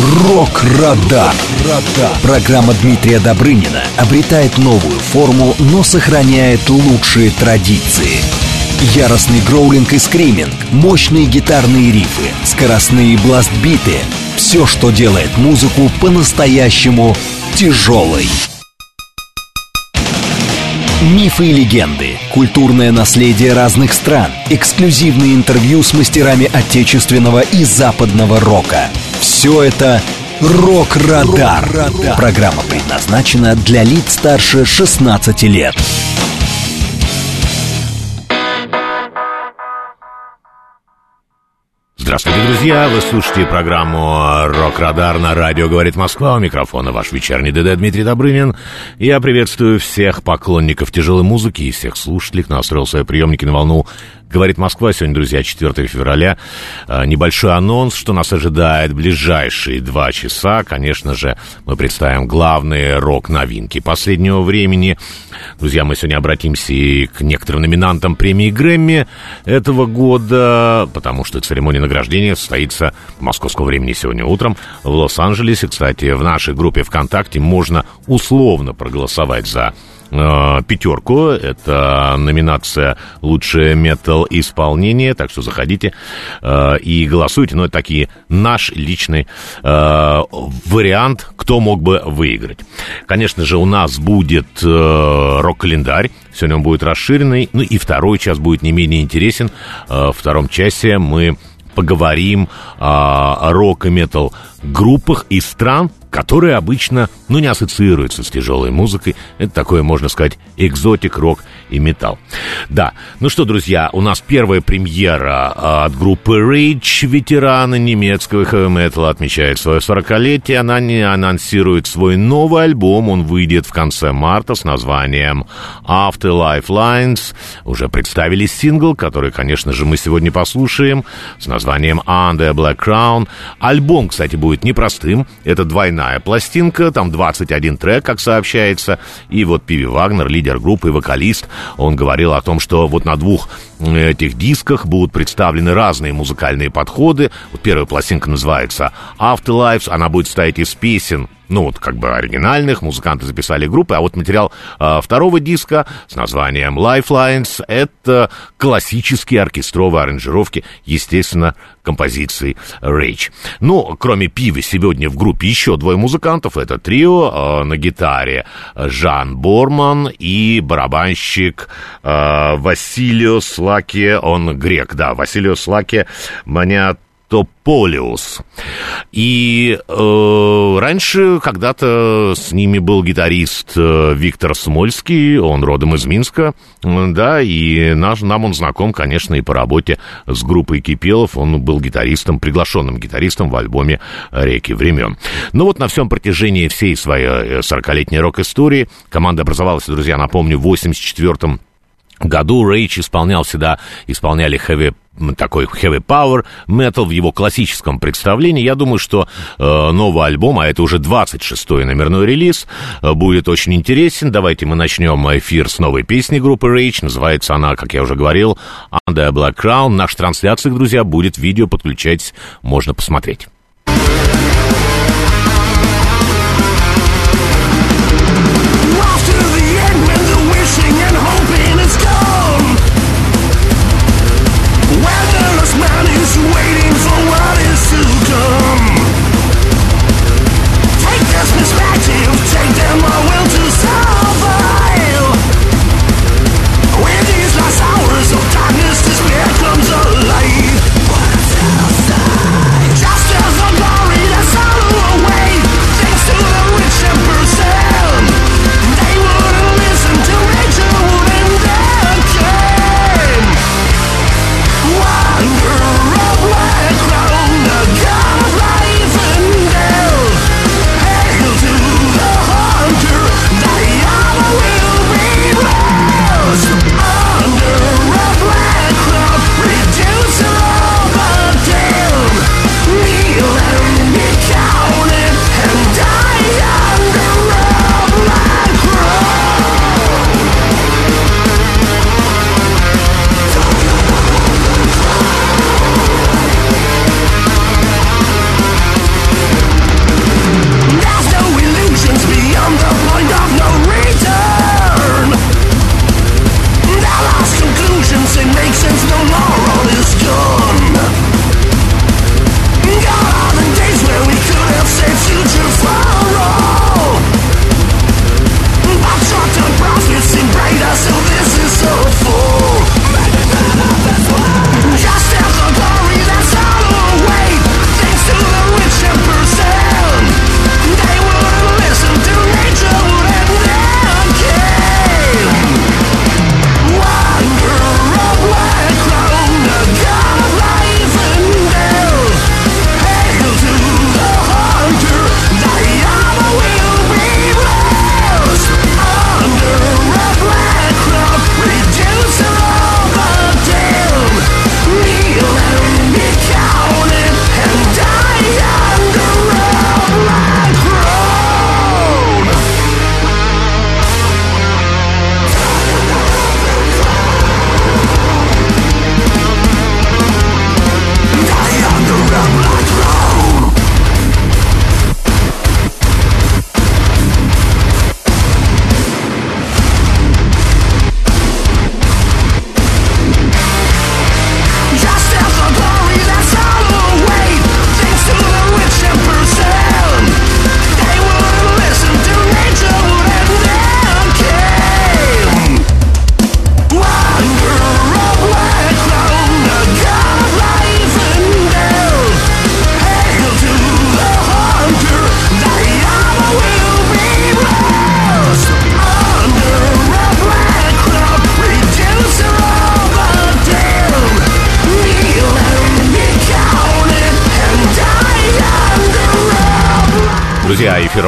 Рок-Радар. Программа Дмитрия Добрынина обретает новую форму, но сохраняет лучшие традиции. Яростный гроулинг и скриминг, мощные гитарные рифы, скоростные бластбиты — все, что делает музыку по-настоящему тяжелой. Мифы и легенды, культурное наследие разных стран, эксклюзивные интервью с мастерами отечественного и западного рока. Все это «Рок-Радар». Программа предназначена для лиц старше 16 лет. Здравствуйте, друзья! Вы слушаете программу «Рок-Радар» на радио «Говорит Москва». У микрофона ваш вечерний ДД Дмитрий Добрынин. Я приветствую всех поклонников тяжелой музыки и всех слушателей, кто настроил свои приемники на волну Говорит Москва. Сегодня, друзья, 4 февраля. А, небольшой анонс, что нас ожидает в ближайшие два часа. Конечно же, мы представим главные рок-новинки последнего времени. Друзья, мы сегодня обратимся и к некоторым номинантам премии Грэмми этого года, потому что церемония награждения состоится московского времени сегодня утром в Лос-Анджелесе. Кстати, в нашей группе ВКонтакте можно условно проголосовать за пятерку. Это номинация «Лучшее метал исполнение». Так что заходите э, и голосуйте. Но это такие наш личный э, вариант, кто мог бы выиграть. Конечно же, у нас будет э, рок-календарь. Сегодня он будет расширенный. Ну и второй час будет не менее интересен. Э, во втором часе мы поговорим о рок и метал группах из стран, которые обычно, ну, не ассоциируются с тяжелой музыкой. Это такое, можно сказать, экзотик, рок и металл. Да, ну что, друзья, у нас первая премьера а, от группы Rage, ветераны немецкого хэви-металла, отмечает свое 40-летие. Она не анонсирует свой новый альбом, он выйдет в конце марта с названием Afterlife Lines. Уже представили сингл, который, конечно же, мы сегодня послушаем, с названием Under Black Crown. Альбом, кстати, будет непростым, это двойная пластинка, там 21 трек, как сообщается. И вот Пиви Вагнер, лидер группы вокалист, он говорил о том, что вот на двух этих дисках будут представлены разные музыкальные подходы. Вот первая пластинка называется Afterlives, она будет состоять из песен ну, вот как бы оригинальных, музыканты записали группы, а вот материал э, второго диска с названием Lifelines — это классические оркестровые аранжировки, естественно, композиции Rage. Ну, кроме Пивы, сегодня в группе еще двое музыкантов. Это трио э, на гитаре Жан Борман и барабанщик э, Василио Слаки, он грек, да, Василио Слаки Манят Тополиус. И э, раньше когда-то с ними был гитарист э, Виктор Смольский, он родом из Минска, да, и наш, нам он знаком, конечно, и по работе с группой Кипелов, он был гитаристом, приглашенным гитаристом в альбоме «Реки времен». Ну вот на всем протяжении всей своей 40-летней э, рок-истории команда образовалась, друзья, напомню, в 84 году Рейч исполнял всегда, исполняли хэви такой heavy power metal в его классическом представлении. Я думаю, что э, новый альбом, а это уже 26-й номерной релиз, э, будет очень интересен. Давайте мы начнем эфир с новой песни группы Rage. Называется она, как я уже говорил, Under a Black Crown. Наша трансляция, друзья, будет видео, подключайтесь, можно посмотреть.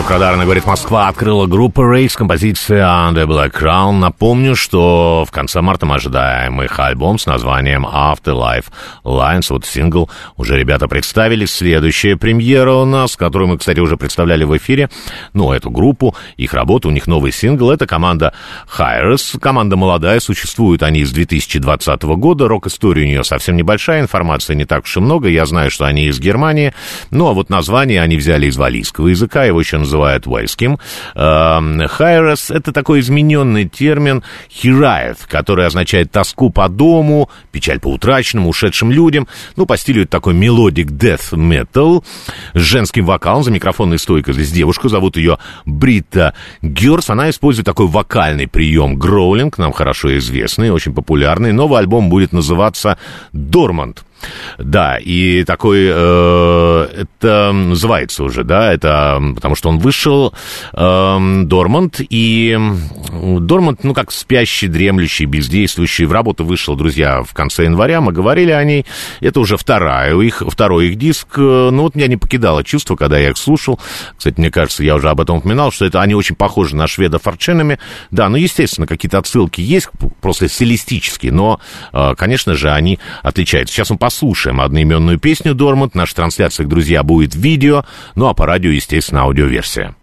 Друзья, эфир Радарна говорит Москва открыла группа Race композиция Under Black Crown. Напомню, что в конце марта мы ожидаем их альбом с названием Afterlife Lines. Вот сингл уже ребята представили. Следующая премьера у нас, которую мы, кстати, уже представляли в эфире. Ну, эту группу, их работу, у них новый сингл. Это команда Hyres. Команда молодая, существуют они с 2020 года. Рок-история у нее совсем небольшая, информации не так уж и много. Я знаю, что они из Германии. Ну, а вот название они взяли из валийского языка, его еще называют валлийским. Hiraes эм, — это такой измененный термин хираев, который означает тоску по дому, печаль по утраченным, ушедшим людям. Ну, по стилю это такой melodic death metal с женским вокалом. За микрофонной стойкой здесь девушку, зовут ее Бритта Герц. Она использует такой вокальный прием гроулинг, нам хорошо известный, очень популярный. Новый альбом будет называться «Дормант». Да, и такой, э, это называется уже, да, это потому что он вышел, э, Дормант, и Дормант, ну, как спящий, дремлющий, бездействующий, в работу вышел, друзья, в конце января, мы говорили о ней, это уже вторая, их, второй их диск, э, ну, вот меня не покидало чувство, когда я их слушал, кстати, мне кажется, я уже об этом упоминал, что это они очень похожи на шведа форченами, да, ну, естественно, какие-то отсылки есть, просто стилистические, но, э, конечно же, они отличаются. Сейчас мы послушаем одноименную песню Дормант. В наших друзья, будет видео, ну а по радио, естественно, аудиоверсия.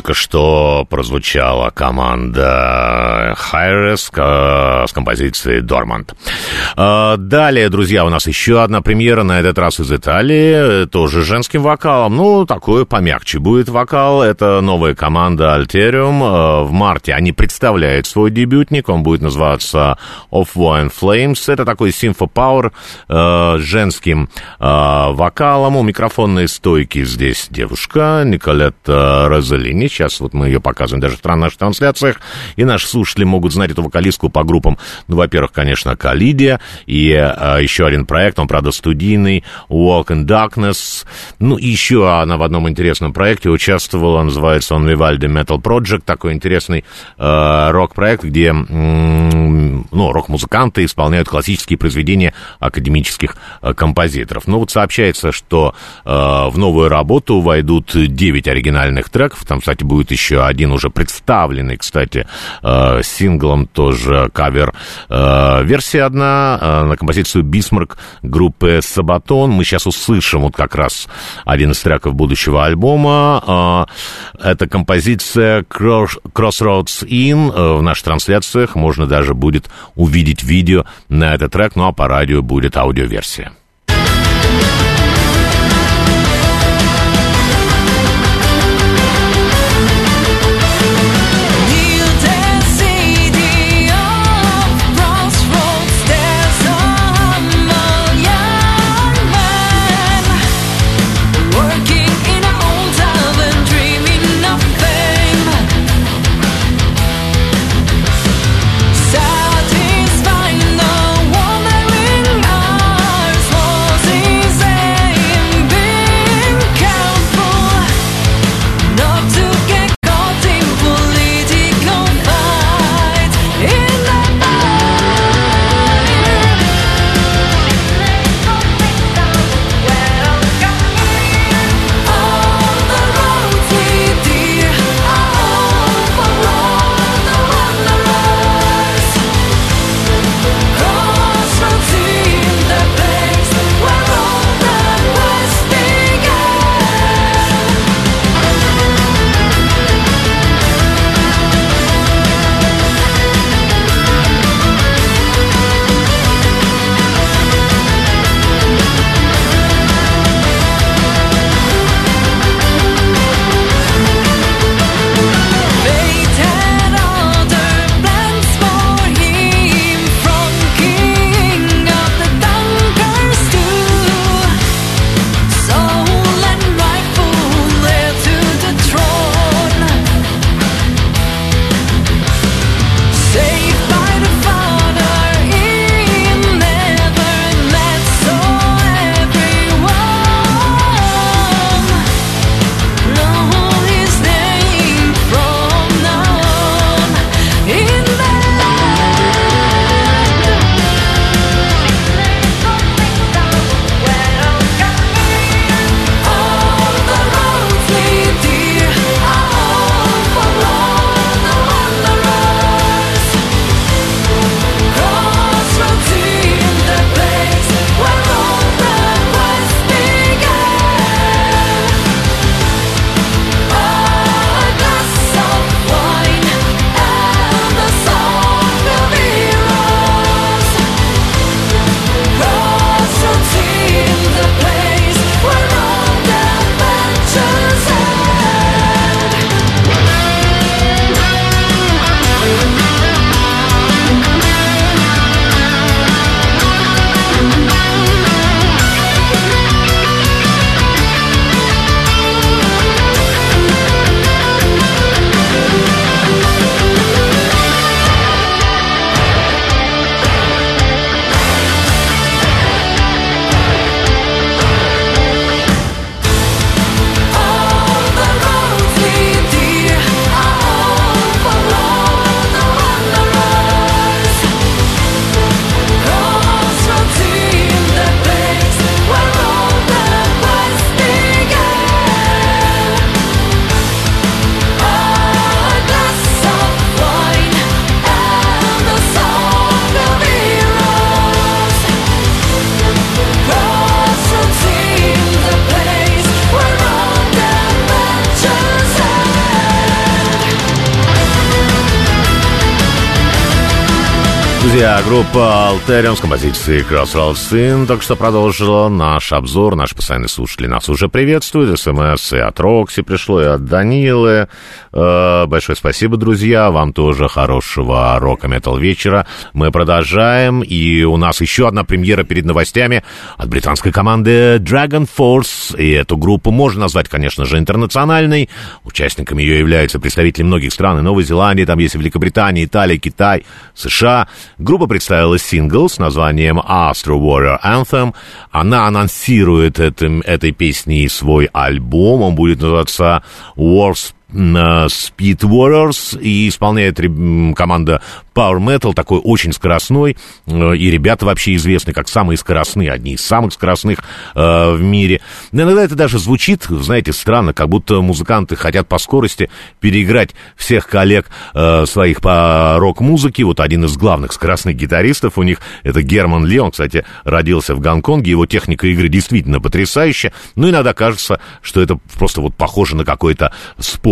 Только что прозвучала команда Хайрес э, с композицией Дормант. Э, далее, друзья, у нас еще одна премьера, на этот раз из Италии, тоже женским вокалом. Ну, такой помягче будет вокал. Это новая команда Alterium. Э, в марте они представляют свой дебютник, он будет называться Of Wine Flames. Это такой симфопауэр э, с женским э, вокалом. У микрофонной стойки здесь девушка Николетта Розалини. Сейчас вот мы ее показываем даже в наших трансляциях. И наши слушатели могут знать эту вокалистку по группам. Ну, во-первых, конечно, Калидия. И э, еще один проект, он, правда, студийный. Walk in Darkness. Ну, еще она в одном интересном проекте участвовала. Называется он Vivaldi Metal Project. Такой интересный э, рок-проект, где э, ну, рок-музыканты исполняют классические произведения академических э, композиторов. Ну, вот сообщается, что э, в новую работу войдут 9 оригинальных треков. Там, кстати, будет еще один уже представленный, кстати, синглом тоже кавер. Э, версия одна э, на композицию «Бисмарк» группы «Сабатон». Мы сейчас услышим вот как раз один из треков будущего альбома. Э, это композиция «Crossroads In». Э, в наших трансляциях можно даже будет увидеть видео на этот трек, ну а по радио будет аудиоверсия. Друзья, группа Alterium с композицией Crossroads Sin только что продолжила наш обзор. Наши постоянные слушатели нас уже приветствуют. СМС и от Рокси пришло, и от Данилы. Э, большое спасибо, друзья. Вам тоже хорошего рока-метал вечера. Мы продолжаем. И у нас еще одна премьера перед новостями от британской команды Dragon Force. И эту группу можно назвать, конечно же, интернациональной. Участниками ее являются представители многих стран. И Новой Зеландии, там есть и Великобритания, Италия, Китай, США. Группа представила сингл с названием Astro Warrior Anthem. Она анонсирует этим, этой песней свой альбом. Он будет называться Wars Speed Warriors и исполняет команда Power Metal, такой очень скоростной, э, и ребята вообще известны как самые скоростные, одни из самых скоростных э, в мире. Но иногда это даже звучит, знаете, странно, как будто музыканты хотят по скорости переиграть всех коллег э, своих по рок-музыке. Вот один из главных скоростных гитаристов у них, это Герман Ли, он, кстати, родился в Гонконге, его техника игры действительно потрясающая, но иногда кажется, что это просто вот похоже на какой-то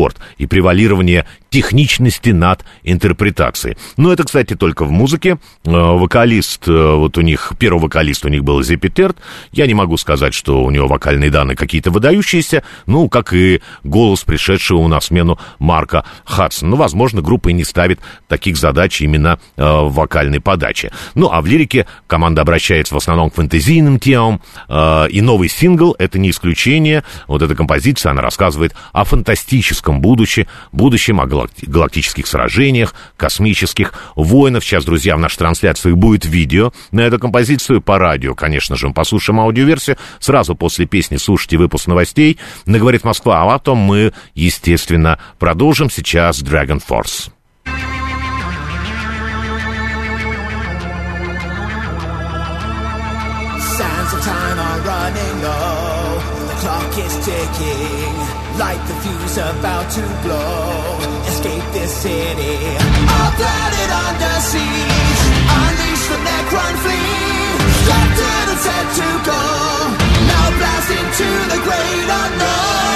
спорт и превалирование техничности над интерпретацией. Но это, кстати, только в музыке. Э, вокалист, э, вот у них, первый вокалист у них был Зепетерт. Я не могу сказать, что у него вокальные данные какие-то выдающиеся, ну, как и голос пришедшего у нас смену Марка Хадсона. Ну, возможно, группа и не ставит таких задач именно э, в вокальной подаче. Ну, а в лирике команда обращается в основном к фэнтезийным темам, и новый сингл — это не исключение. Вот эта композиция, она рассказывает о фантастическом будущем, будущем, о галактических сражениях, космических воинов. Сейчас, друзья, в нашей трансляции будет видео на эту композицию по радио. Конечно же, мы послушаем аудиоверсию. Сразу после песни слушайте выпуск новостей на «Говорит Москва», а потом мы, естественно, продолжим сейчас Dragon Force. Sands of time are running low. The clock is ticking. Light the fuse about to blow. escape this city. Our planet under siege. Unleash the Necron fleet. Captain and set to go. Now blast into the great unknown.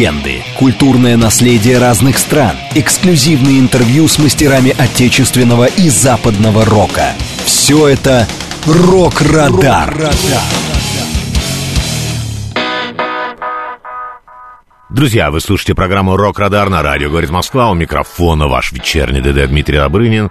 Легенды, культурное наследие разных стран, эксклюзивные интервью с мастерами отечественного и западного рока. Все это «Рок-Радар». Друзья, вы слушаете программу «Рок-Радар» на радио «Говорит Москва». У микрофона ваш вечерний ДД Дмитрий Добрынин.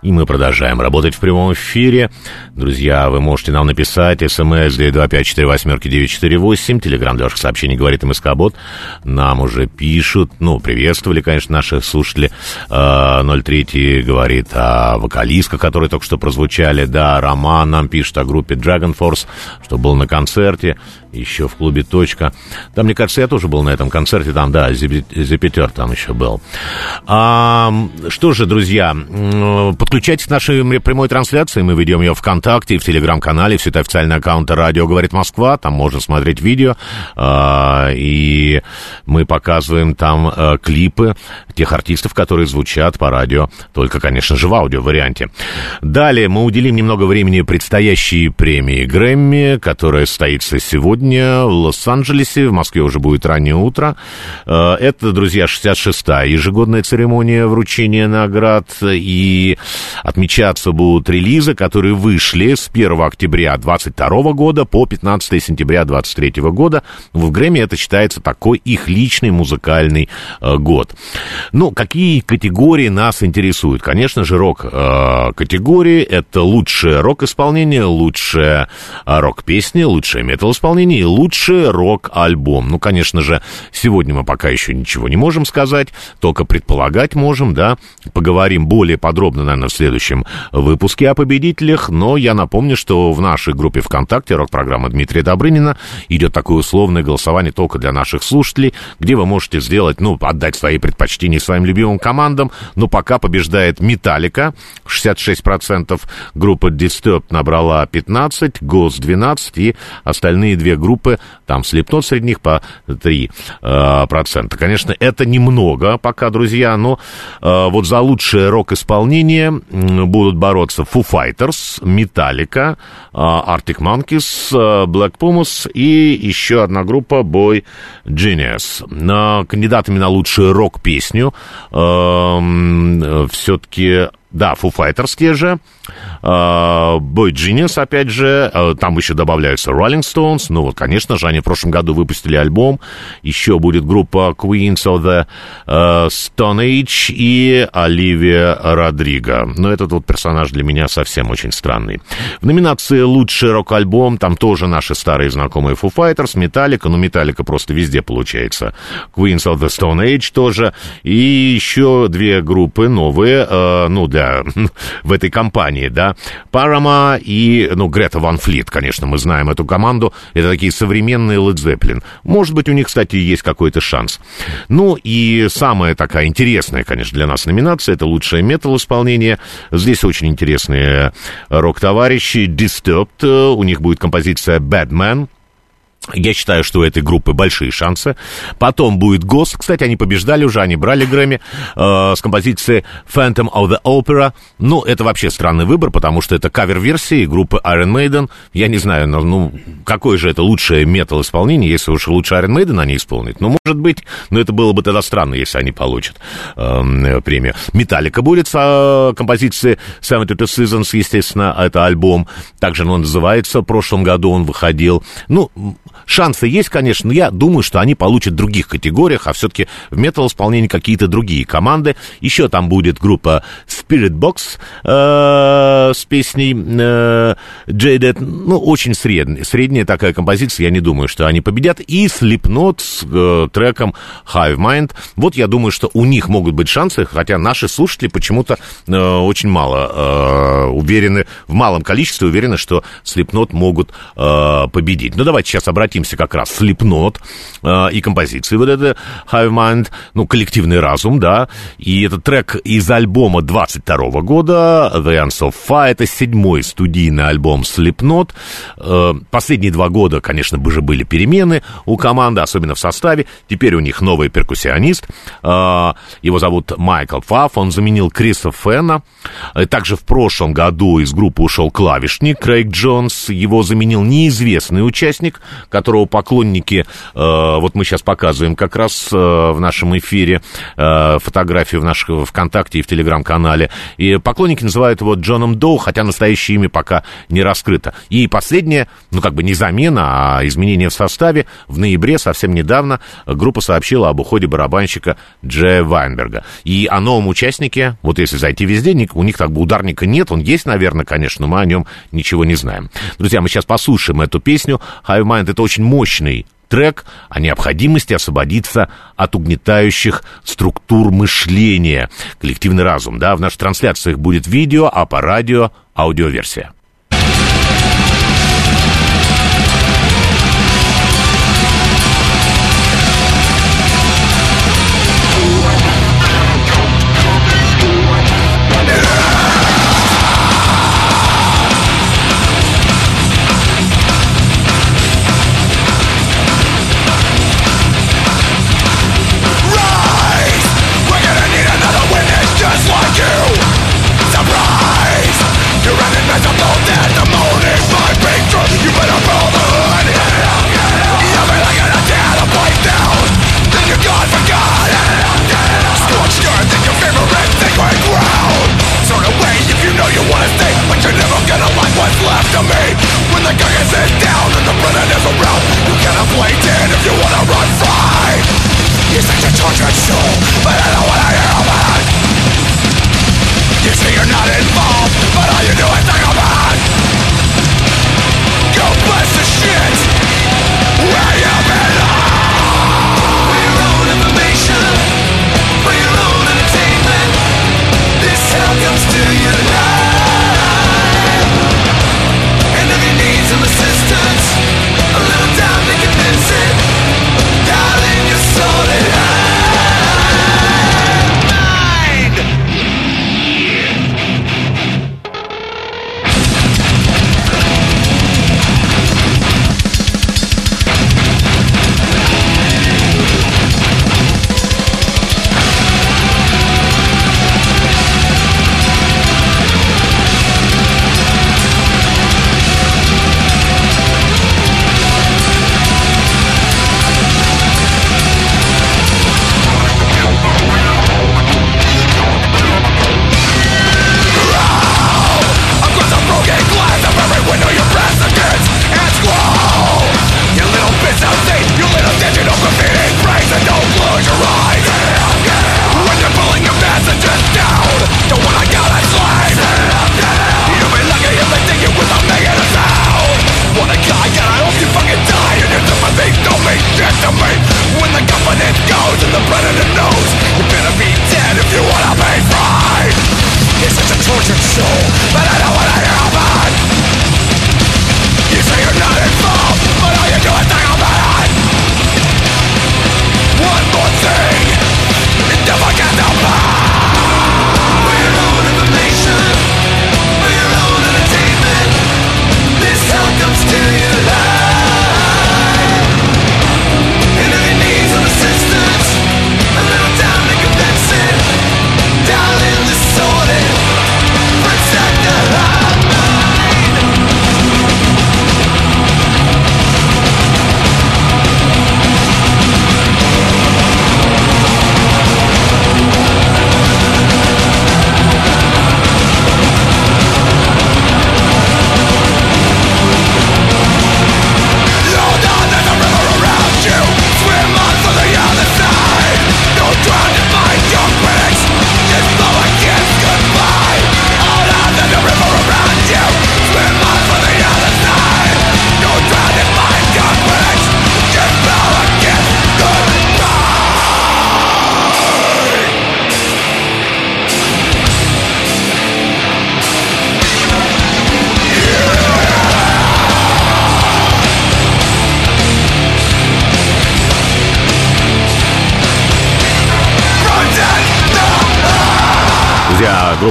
И мы продолжаем работать в прямом эфире. Друзья, вы можете нам написать смс 925-48-948. Телеграмм для ваших сообщений «Говорит МСК-бот». Нам уже пишут. Ну, приветствовали, конечно, наши слушатели. 03 говорит о вокалистках, которые только что прозвучали. Да, Роман нам пишет о группе Dragon Force, что был на концерте еще в клубе «Точка». Там, мне кажется, я тоже был на этом концерте, там, да, Зепетер там еще был. А, что же, друзья, подключайтесь к нашей прямой трансляции, мы ведем ее ВКонтакте и в Телеграм-канале, все это официальные аккаунты «Радио говорит Москва», там можно смотреть видео, а, и мы показываем там а, клипы тех артистов, которые звучат по радио, только, конечно же, в аудио-варианте. Далее мы уделим немного времени предстоящей премии Грэмми, которая состоится сегодня в Лос-Анджелесе, в Москве уже будет раннее утро. Э, это, друзья, 66-я ежегодная церемония вручения наград, и отмечаться будут релизы, которые вышли с 1 октября 22 года по 15 сентября 23 года. В Грэмми это считается такой их личный музыкальный э, год. Ну, какие категории нас интересуют? Конечно же, рок-категории. Это лучшее рок-исполнение, лучшее рок-песня, лучшее метал-исполнение и лучший рок-альбом. Ну, конечно же, сегодня мы пока еще ничего не можем сказать, только предполагать можем, да. Поговорим более подробно, наверное, в следующем выпуске о победителях, но я напомню, что в нашей группе ВКонтакте рок-программа Дмитрия Добрынина идет такое условное голосование только для наших слушателей, где вы можете сделать, ну, отдать свои предпочтения своим любимым командам, но пока побеждает Металлика, 66%, группа Disturbed набрала 15, Ghost 12 и остальные две группы, там Slipknot среди них по 3%. Э, процента. Конечно, это немного пока, друзья, но э, вот за лучшее рок-исполнение будут бороться Foo Fighters, Metallica, э, Arctic Monkeys, Black Pumas и еще одна группа Boy Genius. Кандидатами на лучшую рок-песню Эм, все-таки да, Foo Fighters те же, uh, Boy Genius, опять же, uh, там еще добавляются Rolling Stones, ну вот, конечно же, они в прошлом году выпустили альбом, еще будет группа Queens of the uh, Stone Age и Оливия Родриго. Но этот вот персонаж для меня совсем очень странный. В номинации «Лучший рок-альбом» там тоже наши старые знакомые Foo Fighters, Metallica, ну, Metallica просто везде получается. Queens of the Stone Age тоже, и еще две группы новые, ну, для, в этой компании, да. Парама и, ну, Грета Ван Флит, конечно, мы знаем эту команду. Это такие современные Led Zeppelin. Может быть, у них, кстати, есть какой-то шанс. Ну, и самая такая интересная, конечно, для нас номинация, это лучшее метал-исполнение. Здесь очень интересные рок-товарищи. Disturbed, у них будет композиция Bad Man. Я считаю, что у этой группы большие шансы. Потом будет ГОС. Кстати, они побеждали уже, они брали Грэмми э, с композицией Phantom of the Opera. Ну, это вообще странный выбор, потому что это кавер-версии группы Iron Maiden. Я не знаю, ну, какое же это лучшее метал-исполнение, если уж лучше Iron Maiden они исполнят. Ну, может быть, но это было бы тогда странно, если они получат э, премию. Металлика будет с э, Seventy Two Seasons, естественно, это альбом. Также он называется, в прошлом году он выходил. Ну, Шансы есть, конечно, но я думаю, что они получат в других категориях, а все-таки в метал-исполнении какие-то другие команды. Еще там будет группа Spirit Box э, с песней э, Jaded. Ну, очень средняя, средняя такая композиция. Я не думаю, что они победят. И Slipknot с э, треком Hive Mind. Вот я думаю, что у них могут быть шансы, хотя наши слушатели почему-то э, очень мало э, уверены, в малом количестве уверены, что Slipknot могут э, победить. Ну, давайте сейчас обратимся обратимся как раз Slipknot э, и композиции вот это Hive Mind, ну, коллективный разум, да, и этот трек из альбома 22 года, The Ends of Fire, это седьмой студийный альбом Slipknot. Э, последние два года, конечно, бы же были перемены у команды, особенно в составе. Теперь у них новый перкуссионист, э, его зовут Майкл Фафф, он заменил Криса Фена. Э, также в прошлом году из группы ушел клавишник Крейг Джонс, его заменил неизвестный участник, которого поклонники, вот мы сейчас показываем как раз в нашем эфире фотографии в нашем ВКонтакте и в Телеграм-канале, и поклонники называют его Джоном Доу, хотя настоящее имя пока не раскрыто. И последнее, ну как бы не замена, а изменение в составе, в ноябре совсем недавно группа сообщила об уходе барабанщика Джея Вайнберга. И о новом участнике, вот если зайти везде, у них как бы ударника нет, он есть, наверное, конечно, но мы о нем ничего не знаем. Друзья, мы сейчас послушаем эту песню. Hive Mind — это очень мощный трек о необходимости освободиться от угнетающих структур мышления. Коллективный разум, да, в наших трансляциях будет видео, а по радио аудиоверсия.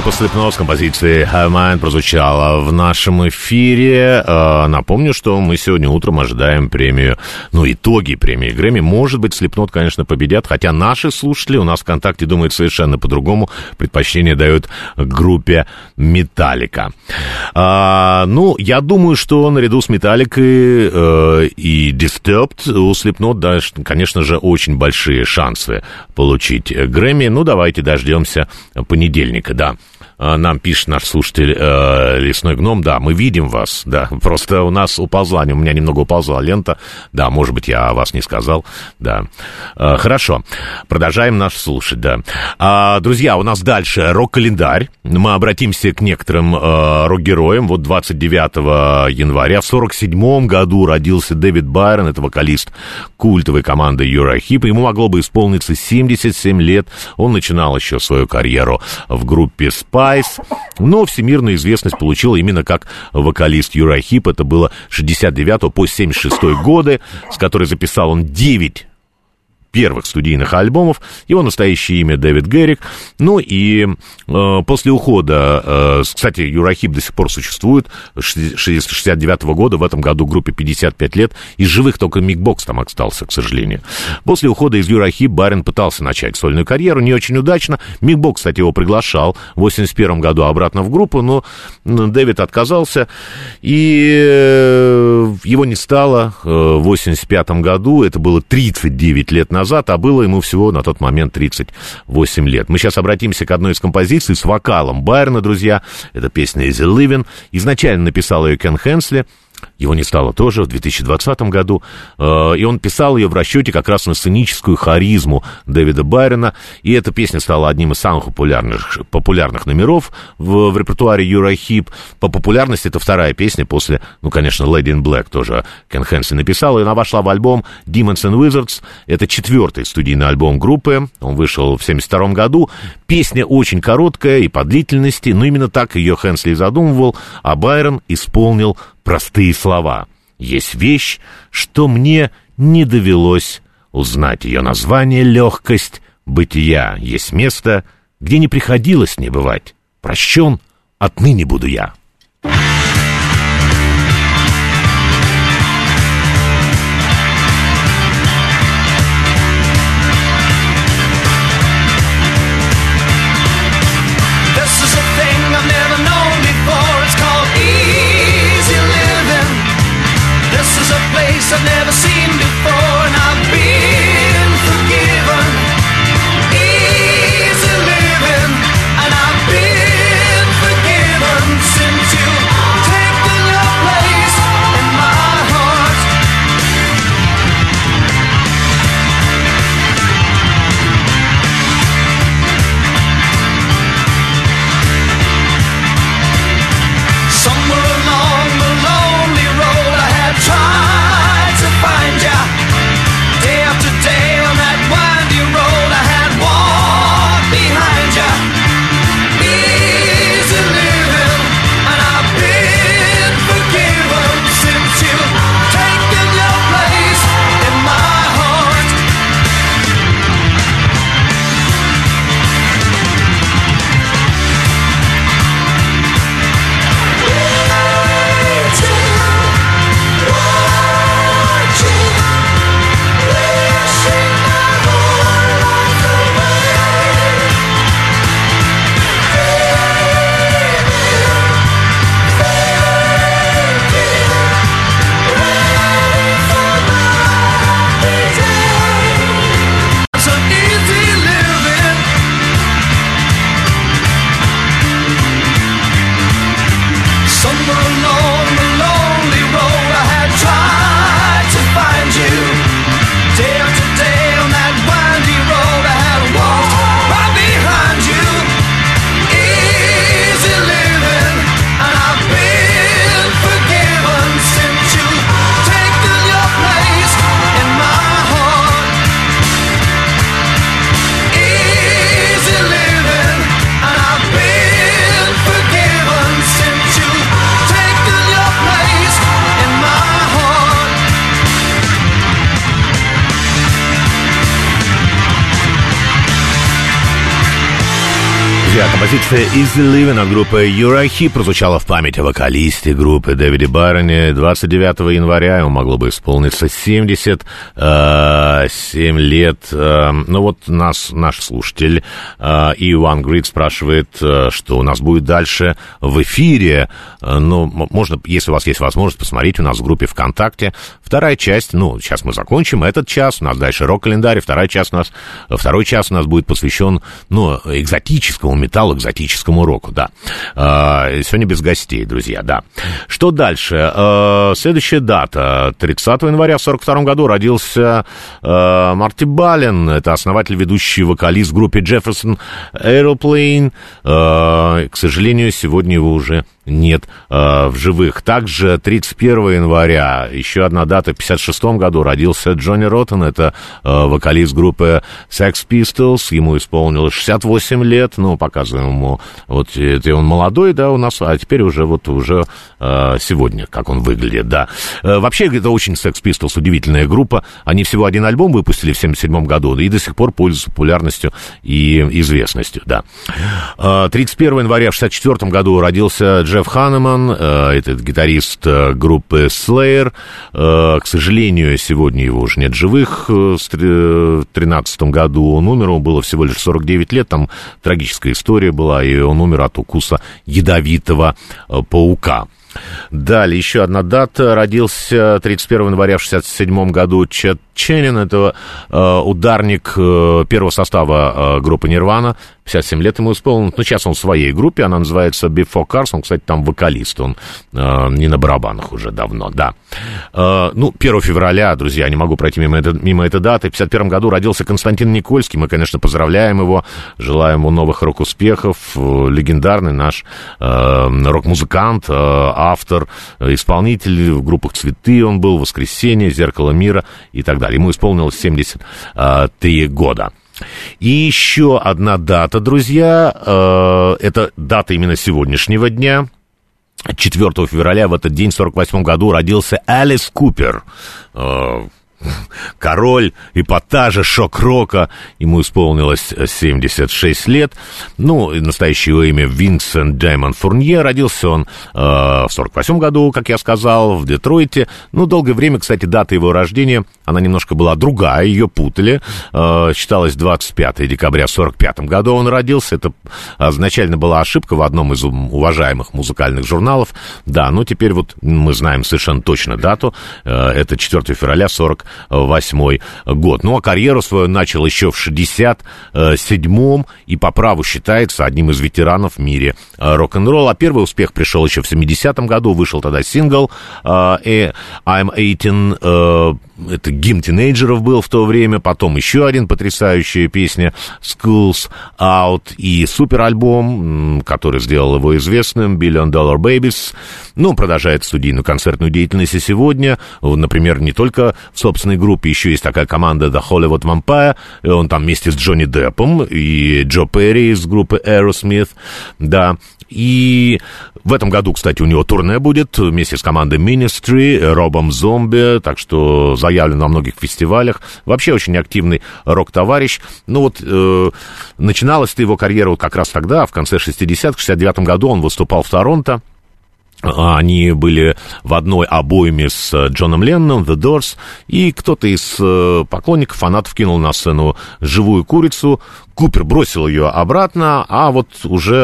Группа Slipknot с Have Mine прозвучала в нашем эфире. Э, напомню, что мы сегодня утром ожидаем премию, ну, итоги премии Грэмми. Может быть, Slipknot, конечно, победят, хотя наши слушатели у нас ВКонтакте думают совершенно по-другому. Предпочтение дают группе Металлика. А, ну, я думаю, что наряду с Металликой э, и Disturbed у да, конечно же, очень большие шансы получить Грэмми. Ну, давайте дождемся понедельника, да. А, нам пишет наш слушатель э, Лесной Гном, да, мы видим вас, да, просто у нас уползла, у меня немного уползла лента, да, может быть, я о вас не сказал, да. Э, хорошо, продолжаем нас слушать, да. А, друзья, у нас дальше рок-календарь, мы обратимся к некоторым э, рок-героям, вот 29 января в 47 году родился Дэвид Байрон, это вокалист культовой команды Хип, ему могло бы исполниться 77 лет, он начинал еще свою карьеру в группе Спа, Spice, но всемирную известность получил именно как вокалист Юрай Хип. Это было 69 по 76 годы, с которой записал он 9 первых студийных альбомов. Его настоящее имя Дэвид Геррик. Ну и э, после ухода, э, кстати, Юрахип до сих пор существует, 69 -го года, в этом году группе 55 лет, из живых только Мик Бокс там остался, к сожалению. После ухода из Юрахип Барин пытался начать сольную карьеру, не очень удачно. Мик Бокс, кстати, его приглашал в 81 году обратно в группу, но Дэвид отказался, и э, его не стало э, в 85 году, это было 39 лет назад назад, а было ему всего на тот момент 38 лет. Мы сейчас обратимся к одной из композиций с вокалом Байрона, друзья. Это песня «Easy Living». Изначально написал ее Кен Хенсли. Его не стало тоже в 2020 году, э, и он писал ее в расчете как раз на сценическую харизму Дэвида Байрона, и эта песня стала одним из самых популярных, популярных номеров в, в репертуаре Юра Хип. По популярности это вторая песня после, ну, конечно, Lady in Black тоже Кен Хэнси написал, и она вошла в альбом Demons and Wizards. Это четвертый студийный альбом группы, он вышел в 72 году. Песня очень короткая и по длительности, но именно так ее Хэнсли задумывал, а Байрон исполнил простые слова. Есть вещь, что мне не довелось узнать ее название «Легкость бытия». Есть место, где не приходилось мне бывать. Прощен, отныне буду я. Композиция Easy Living от группы Юрахи прозвучала в память о вокалисте группы Дэвиде Барроне 29 января. Ему могло бы исполниться 77 э, лет. Э, ну вот нас, наш слушатель э, Иван Грид спрашивает, что у нас будет дальше в эфире. Ну, можно, если у вас есть возможность, посмотреть у нас в группе ВКонтакте. Вторая часть, ну, сейчас мы закончим этот час, у нас дальше рок-календарь, вторая часть у нас, второй час у нас будет посвящен, ну, экзотическому металлу, экзотическому року, да. А, сегодня без гостей, друзья, да. Что дальше? А, следующая дата. 30 января в 42 году родился а, Марти Бален. Это основатель, ведущий вокалист в группе Jefferson Aeroplane. К сожалению, сегодня его уже нет э, в живых. Также 31 января, еще одна дата, в 56 году родился Джонни Роттен, это э, вокалист группы Sex Pistols, ему исполнилось 68 лет, ну, показываем ему, вот это он молодой, да, у нас, а теперь уже вот уже э, сегодня, как он выглядит, да. Э, вообще, это очень Sex Pistols удивительная группа, они всего один альбом выпустили в 77 году, и до сих пор пользуются популярностью и известностью, да. Э, 31 января в 64 году родился Джефф Джефф Ханеман, э, этот гитарист э, группы Slayer. Э, к сожалению, сегодня его уже нет живых. В 2013 году он умер, ему было всего лишь 49 лет, там трагическая история была, и он умер от укуса ядовитого паука. Далее, еще одна дата. Родился 31 января в 67 году Чет Ченнин. Это э, ударник э, первого состава э, группы Нирвана. 57 лет ему исполнилось. Ну, сейчас он в своей группе, она называется Before Cars. Он, кстати, там вокалист, он э, не на барабанах уже давно, да. Э, ну, 1 февраля, друзья, не могу пройти мимо, это, мимо этой даты. В 51 году родился Константин Никольский. Мы, конечно, поздравляем его, желаем ему новых рок-успехов. Легендарный наш э, рок-музыкант, э, автор, исполнитель в группах «Цветы» он был, «Воскресенье», «Зеркало мира» и так далее. Ему исполнилось 73 года. И еще одна дата, друзья, э, это дата именно сегодняшнего дня. 4 февраля в этот день, в 48 году, родился Алис Купер, э, король эпатажа, шок-рока. Ему исполнилось 76 лет. Ну, настоящее его имя Винсент Даймон Фурнье. Родился он э, в 48 году, как я сказал, в Детройте. Ну, долгое время, кстати, дата его рождения, она немножко была другая, ее путали. Э, считалось 25 декабря в 45 году он родился. Это изначально была ошибка в одном из уважаемых музыкальных журналов. Да, но теперь вот мы знаем совершенно точно дату. Э, это 4 февраля 40 1968 год. Ну, а карьеру свою начал еще в 67-м и по праву считается одним из ветеранов в мире э, рок-н-ролла. А первый успех пришел еще в 70-м году, вышел тогда сингл э, I'm 18, э, это гимн тинейджеров был в то время, потом еще один потрясающая песня Schools Out и суперальбом, который сделал его известным, Billion Dollar Babies. Ну, продолжает студийную концертную деятельность и сегодня, например, не только в собственной группе, еще есть такая команда The Hollywood Vampire, он там вместе с Джонни Деппом и Джо Перри из группы Aerosmith, да, и в этом году, кстати, у него турне будет вместе с командой Ministry, Робом Зомби, так что заявлен на многих фестивалях. Вообще очень активный рок-товарищ. Ну вот, э, начиналась его карьера вот как раз тогда, в конце 60-х, в 69 году он выступал в Торонто. Они были в одной обойме с Джоном Ленноном, The Doors, и кто-то из э, поклонников, фанатов кинул на сцену живую курицу, Купер бросил ее обратно, а вот уже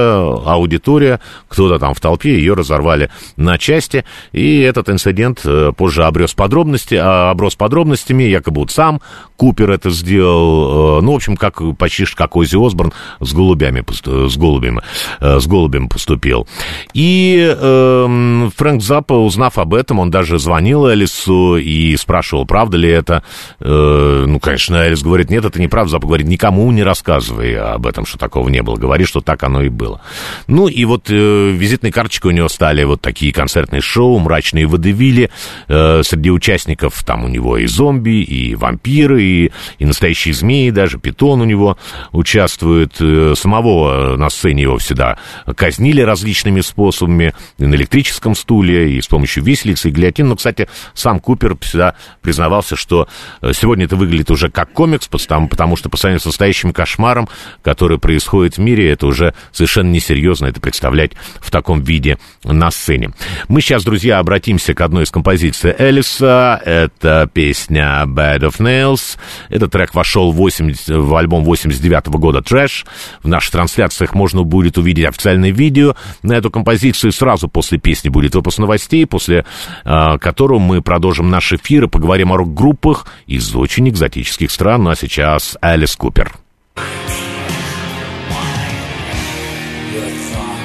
аудитория, кто-то там в толпе, ее разорвали на части, и этот инцидент э, позже обрез подробности, а, оброс подробностями, якобы вот сам Купер это сделал, э, ну, в общем, как, почти как Ози Осборн с голубями, с голубями, э, с голубем поступил. И э, Фрэнк Заппа, узнав об этом, он даже звонил Элису и спрашивал, правда ли это. Э, ну, конечно, Элис говорит, нет, это неправда. Заппа говорит, никому не рассказывай рассказывай об этом, что такого не было. Говори, что так оно и было. Ну, и вот э, визитной карточкой у него стали вот такие концертные шоу, мрачные водевили. Э, среди участников там у него и зомби, и вампиры, и, и настоящие змеи, даже питон у него участвует. Э, самого на сцене его всегда казнили различными способами, и на электрическом стуле, и с помощью виселицы, и гильотин. Но, кстати, сам Купер всегда признавался, что э, сегодня это выглядит уже как комикс, потому что по сравнению с настоящими кошмарами кошмаром, который происходит в мире, это уже совершенно несерьезно это представлять в таком виде на сцене. Мы сейчас, друзья, обратимся к одной из композиций Элиса. Это песня Bad of Nails. Этот трек вошел в, 80, в альбом 89 -го года Trash. В наших трансляциях можно будет увидеть официальное видео на эту композицию. Сразу после песни будет выпуск новостей, после э, которого мы продолжим наш эфир и поговорим о рок-группах из очень экзотических стран. Ну а сейчас Элис Купер. Good thought.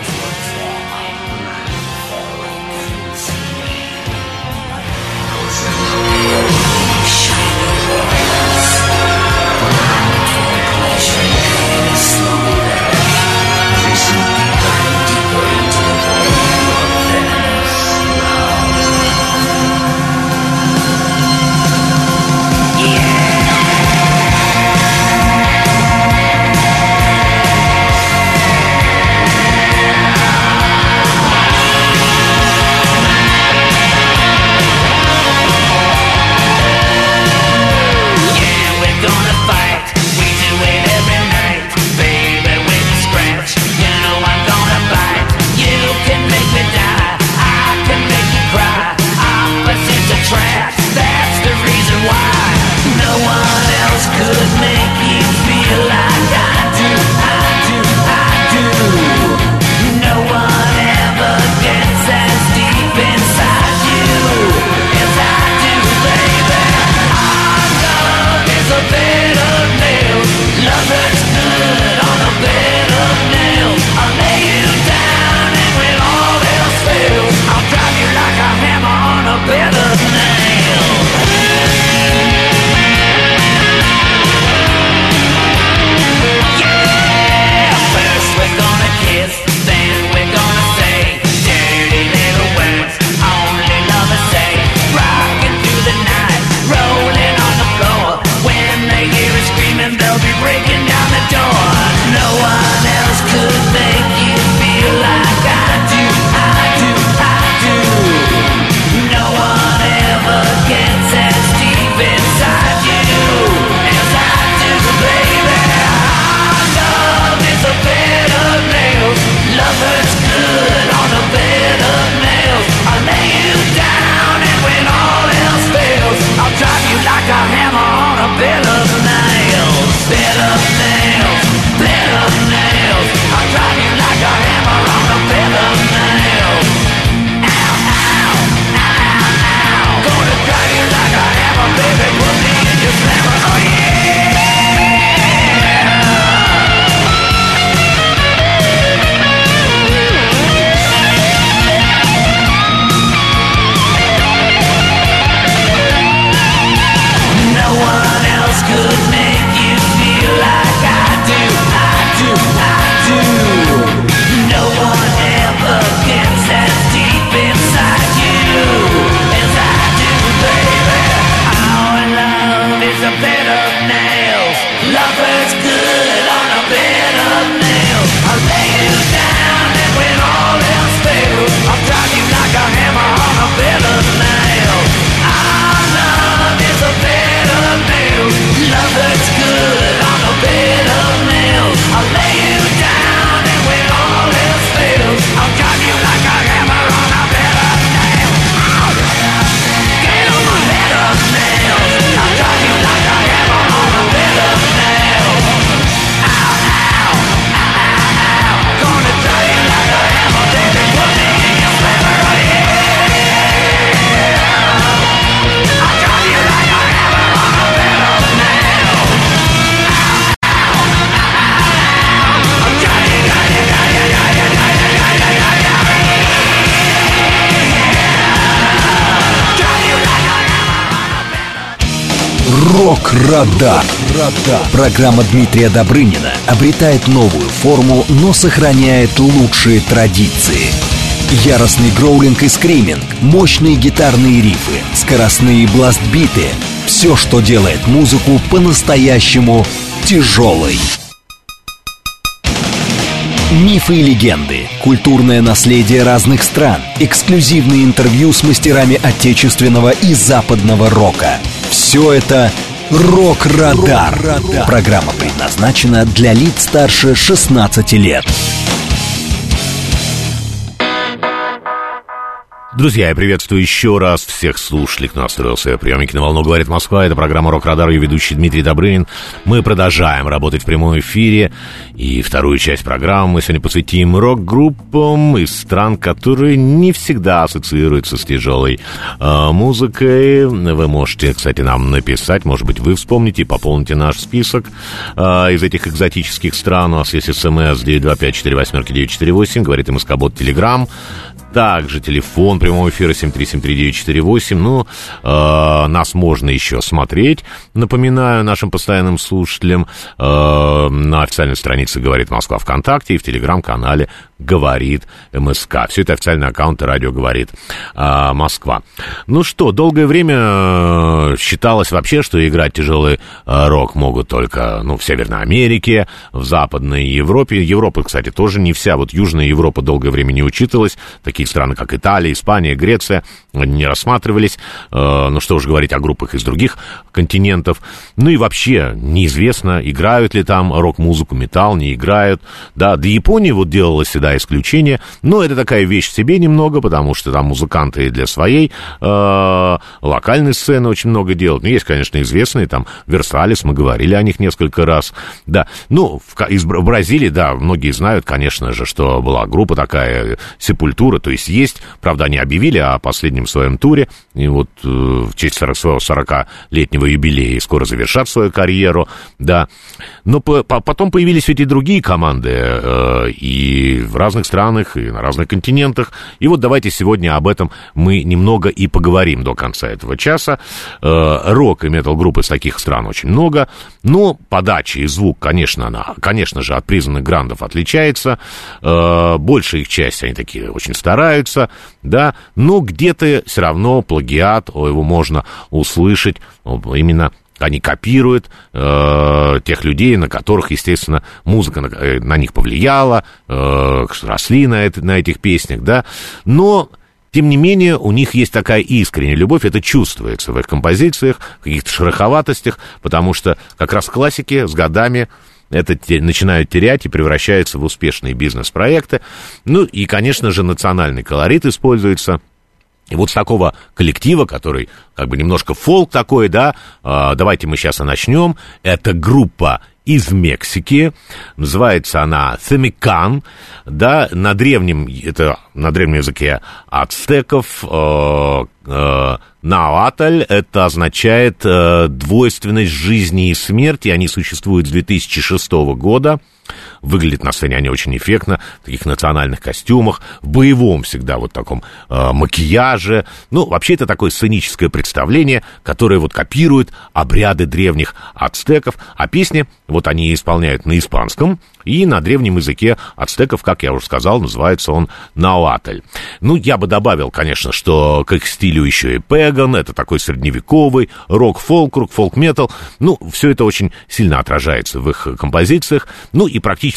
Страда. Страда. Программа Дмитрия Добрынина обретает новую форму, но сохраняет лучшие традиции. Яростный гроулинг и скриминг, мощные гитарные рифы, скоростные бластбиты – все, что делает музыку по-настоящему тяжелой. Мифы и легенды, культурное наследие разных стран, эксклюзивные интервью с мастерами отечественного и западного рока. Все это Рок-Радар. Программа предназначена для лиц старше 16 лет. Друзья, я приветствую еще раз всех слушателей, кто настроил свои приемники на волну «Говорит Москва». Это программа «Рок-Радар», ее ведущий Дмитрий Добрынин. Мы продолжаем работать в прямом эфире. И вторую часть программы мы сегодня посвятим рок-группам из стран, которые не всегда ассоциируются с тяжелой э, музыкой. Вы можете, кстати, нам написать, может быть, вы вспомните и пополните наш список э, из этих экзотических стран. У нас есть смс 925-48-948, говорит МСК-бот Телеграм. Также телефон прямого эфира 7373948. Ну, э, нас можно еще смотреть. Напоминаю нашим постоянным слушателям э, на официальной странице «Говорит Москва» ВКонтакте и в телеграм-канале «Говорит МСК». Все это официальные аккаунты «Радио говорит э, Москва». Ну что, долгое время э, считалось вообще, что играть тяжелый э, рок могут только ну, в Северной Америке, в Западной Европе. Европа, кстати, тоже не вся. Вот Южная Европа долгое время не учитывалась. Такие страны, как Италия, Испания, Греция, не рассматривались. Э, ну что уж говорить о группах из других континентов. Ну и вообще неизвестно, играют ли там рок-музыку, металл, не играют. Да, для Японии вот делалось всегда исключение. Но это такая вещь в себе немного, потому что там музыканты для своей э, локальной сцены очень много делают. Ну, есть, конечно, известные, там, Версалис, мы говорили о них несколько раз. Да, ну, в, из Бразилии, да, многие знают, конечно же, что была группа такая, Сепультура, то есть есть, правда, они объявили о последнем своем туре, и вот э, в честь 40, своего 40-летнего юбилея и скоро завершат свою карьеру, да. Но по, по, потом появились ведь и другие команды, э, и разных странах, и на разных континентах, и вот давайте сегодня об этом мы немного и поговорим до конца этого часа. Э, рок и метал-групп из таких стран очень много, но подача и звук, конечно, она, конечно же, от признанных грандов отличается, э, большая их часть, они такие очень стараются, да, но где-то все равно плагиат, его можно услышать именно они копируют э, тех людей, на которых, естественно, музыка на, э, на них повлияла, э, росли на, это, на этих песнях, да. Но тем не менее, у них есть такая искренняя любовь, это чувствуется в их композициях, в каких-то шероховатостях, потому что как раз классики с годами это те, начинают терять и превращаются в успешные бизнес-проекты. Ну и, конечно же, национальный колорит используется. И вот с такого коллектива, который как бы немножко фолк такой, да, э, давайте мы сейчас и начнем. Это группа из Мексики. Называется она Семикан, да, на древнем, это на древнем языке ацтеков, э, э, это означает э, двойственность жизни и смерти, они существуют с 2006 года. Выглядят на сцене они очень эффектно, в таких национальных костюмах, в боевом всегда вот таком э, макияже. Ну, вообще это такое сценическое представление, которое вот копирует обряды древних ацтеков, а песни вот они исполняют на испанском и на древнем языке ацтеков, как я уже сказал, называется он науатль. Ну, я бы добавил, конечно, что к их стилю еще и пеган, это такой средневековый рок-фолк, рок-фолк-метал. Ну, все это очень сильно отражается в их композициях. Ну, и практически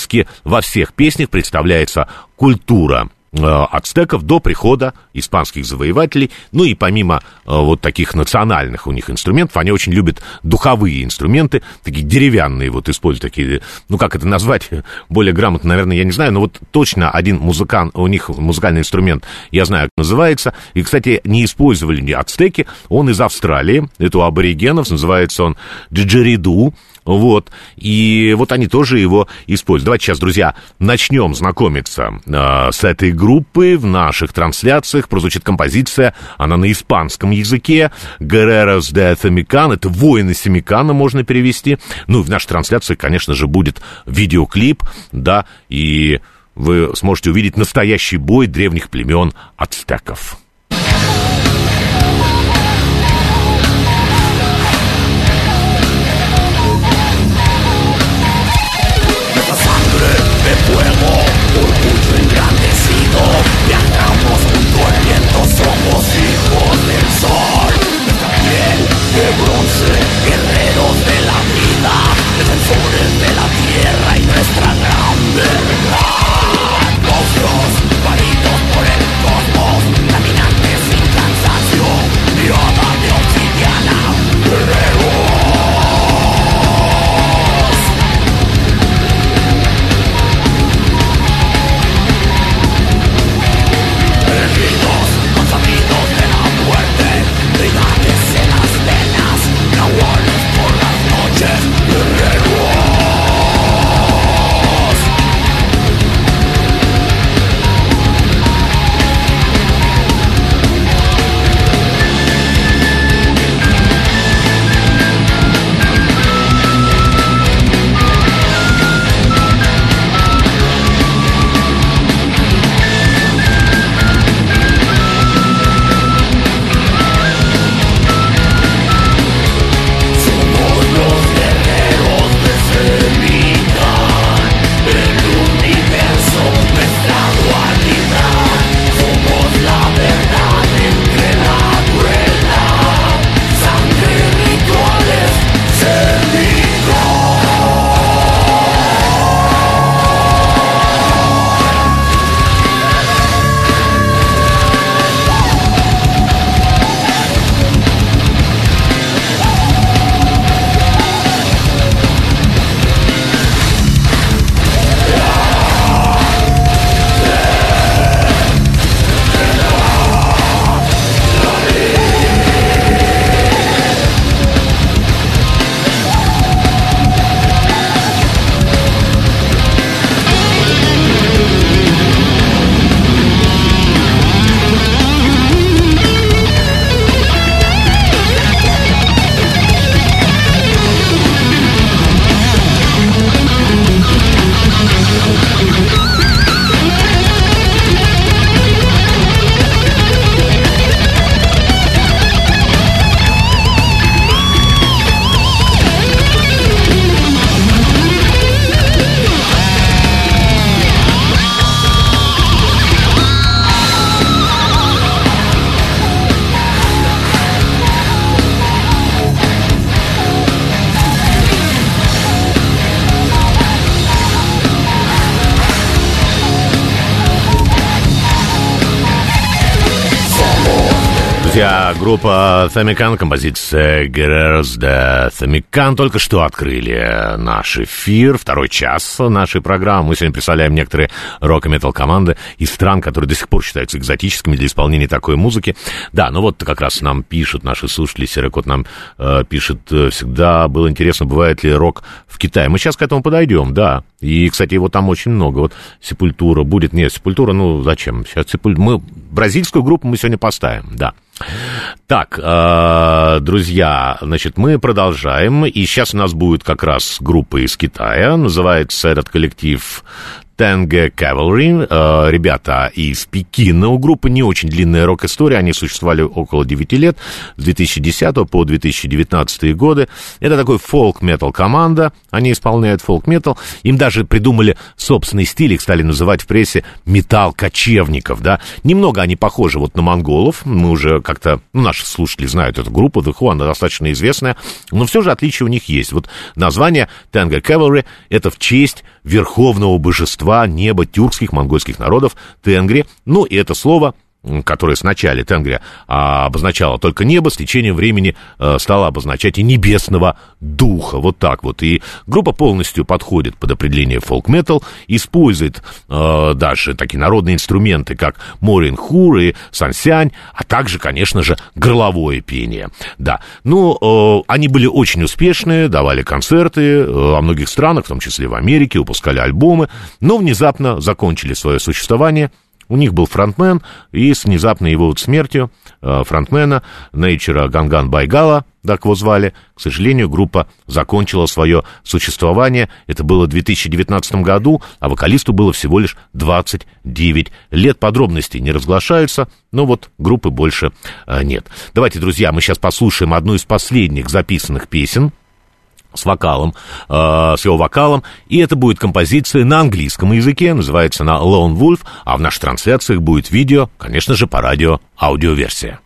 во всех песнях представляется культура Э, ацтеков до прихода испанских завоевателей. Ну и помимо э, вот таких национальных у них инструментов, они очень любят духовые инструменты, такие деревянные, вот используют такие, ну как это назвать более грамотно, наверное, я не знаю, но вот точно один музыкант, у них музыкальный инструмент, я знаю, как называется, и, кстати, не использовали ни ацтеки, он из Австралии, это у аборигенов, называется он джиджериду, вот. И вот они тоже его используют. Давайте сейчас, друзья, начнем знакомиться э, с этой группой. В наших трансляциях прозвучит композиция, она на испанском языке. Guerreros de Semicán, это воины Семикана можно перевести. Ну, и в нашей трансляции, конечно же, будет видеоклип, да, и вы сможете увидеть настоящий бой древних племен ацтеков. bronce, guerreros de la vida, defensores de la tierra y nuestra gran verdad. Группа Тhamикан, композиция Guerreros de Thamикан только что открыли наш эфир, второй час нашей программы. Мы сегодня представляем некоторые рок и метал команды из стран, которые до сих пор считаются экзотическими для исполнения такой музыки. Да, ну вот как раз нам пишут наши слушатели, Серый Кот нам э, пишет, э, всегда было интересно, бывает ли рок в Китае. Мы сейчас к этому подойдем, да. И, кстати, его там очень много. Вот Сепультура будет. Нет, Сепультура, ну зачем? Сейчас Сепуль... мы бразильскую группу мы сегодня поставим, да. Так, э, друзья, значит, мы продолжаем, и сейчас у нас будет как раз группа из Китая, называется этот коллектив Tango Cavalry, э, ребята из Пекина. У группы не очень длинная рок-история, они существовали около 9 лет, с 2010 по 2019 годы. Это такой фолк-метал команда, они исполняют фолк-метал. Им даже придумали собственный стиль, их стали называть в прессе металл кочевников, да. Немного они похожи вот на монголов, мы уже как-то, ну, наши слушатели знают эту группу, The Who, она достаточно известная, но все же отличия у них есть. Вот название Tango Cavalry — это в честь верховного божества неба тюркских монгольских народов Тенгри. Ну, и это слово которое сначала Тенгри а, обозначало только небо, с течением времени а, стало обозначать и небесного духа. Вот так вот. И группа полностью подходит под определение фолк-метал, использует а, даже такие народные инструменты, как Морин Хур и Сансянь, а также, конечно же, горловое пение. Да. Ну, а, они были очень успешные, давали концерты а, во многих странах, в том числе в Америке, выпускали альбомы, но внезапно закончили свое существование – у них был фронтмен, и с внезапной его вот смертью э, фронтмена Нейчера Ганган Байгала, так его звали, к сожалению, группа закончила свое существование. Это было в 2019 году, а вокалисту было всего лишь 29 лет. Подробностей не разглашаются, но вот группы больше э, нет. Давайте, друзья, мы сейчас послушаем одну из последних записанных песен с вокалом, э, с его вокалом, и это будет композиция на английском языке, называется она Lone Wolf, а в наших трансляциях будет видео, конечно же, по радио аудиоверсия.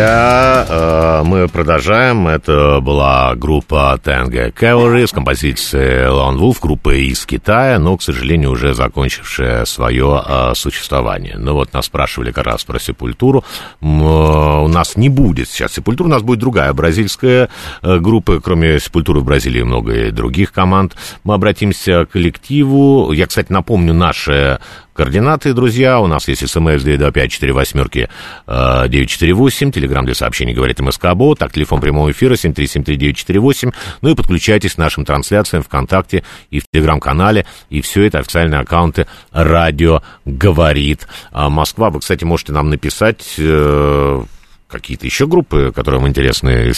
Друзья, э, мы продолжаем. Это была группа Tango Cavalry с композицией Lone Wolf, группа из Китая, но, к сожалению, уже закончившая свое э, существование. Ну вот нас спрашивали как раз про Сепультуру. Э, у нас не будет сейчас Сепультура, у нас будет другая бразильская группа. Кроме Сепультуры в Бразилии много и других команд. Мы обратимся к коллективу. Я, кстати, напомню, наши Координаты, друзья, у нас есть смс 225 восьмерки 948, телеграмм для сообщений говорит МСК Бот, так, телефон прямого эфира 7373948, ну и подключайтесь к нашим трансляциям ВКонтакте и в Телеграм-канале, и все это официальные аккаунты «Радио говорит а Москва». Вы, кстати, можете нам написать э, какие-то еще группы, которые вам интересны,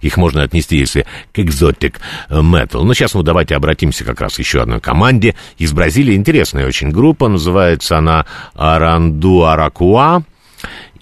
их можно отнести, если к Exotic Metal. Но сейчас, ну, давайте обратимся как раз еще одной команде из Бразилии. Интересная очень группа, называется она Аранду Аракуа.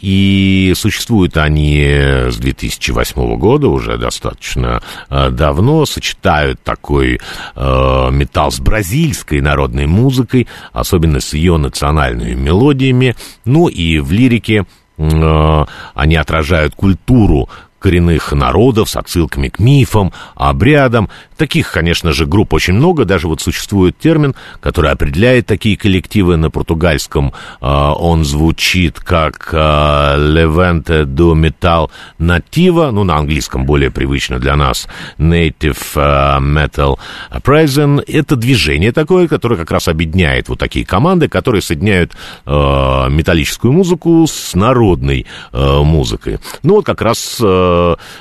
И существуют они с 2008 года, уже достаточно э, давно, сочетают такой э, металл с бразильской народной музыкой, особенно с ее национальными мелодиями, ну и в лирике Э, они отражают культуру коренных народов с отсылками к мифам, обрядам Таких, конечно же, групп очень много. Даже вот существует термин, который определяет такие коллективы на португальском. А, он звучит как а, Levante do Metal Nativa, ну, на английском более привычно для нас, Native а, Metal Prison. Это движение такое, которое как раз объединяет вот такие команды, которые соединяют металлическую музыку с народной музыкой. Ну, вот как раз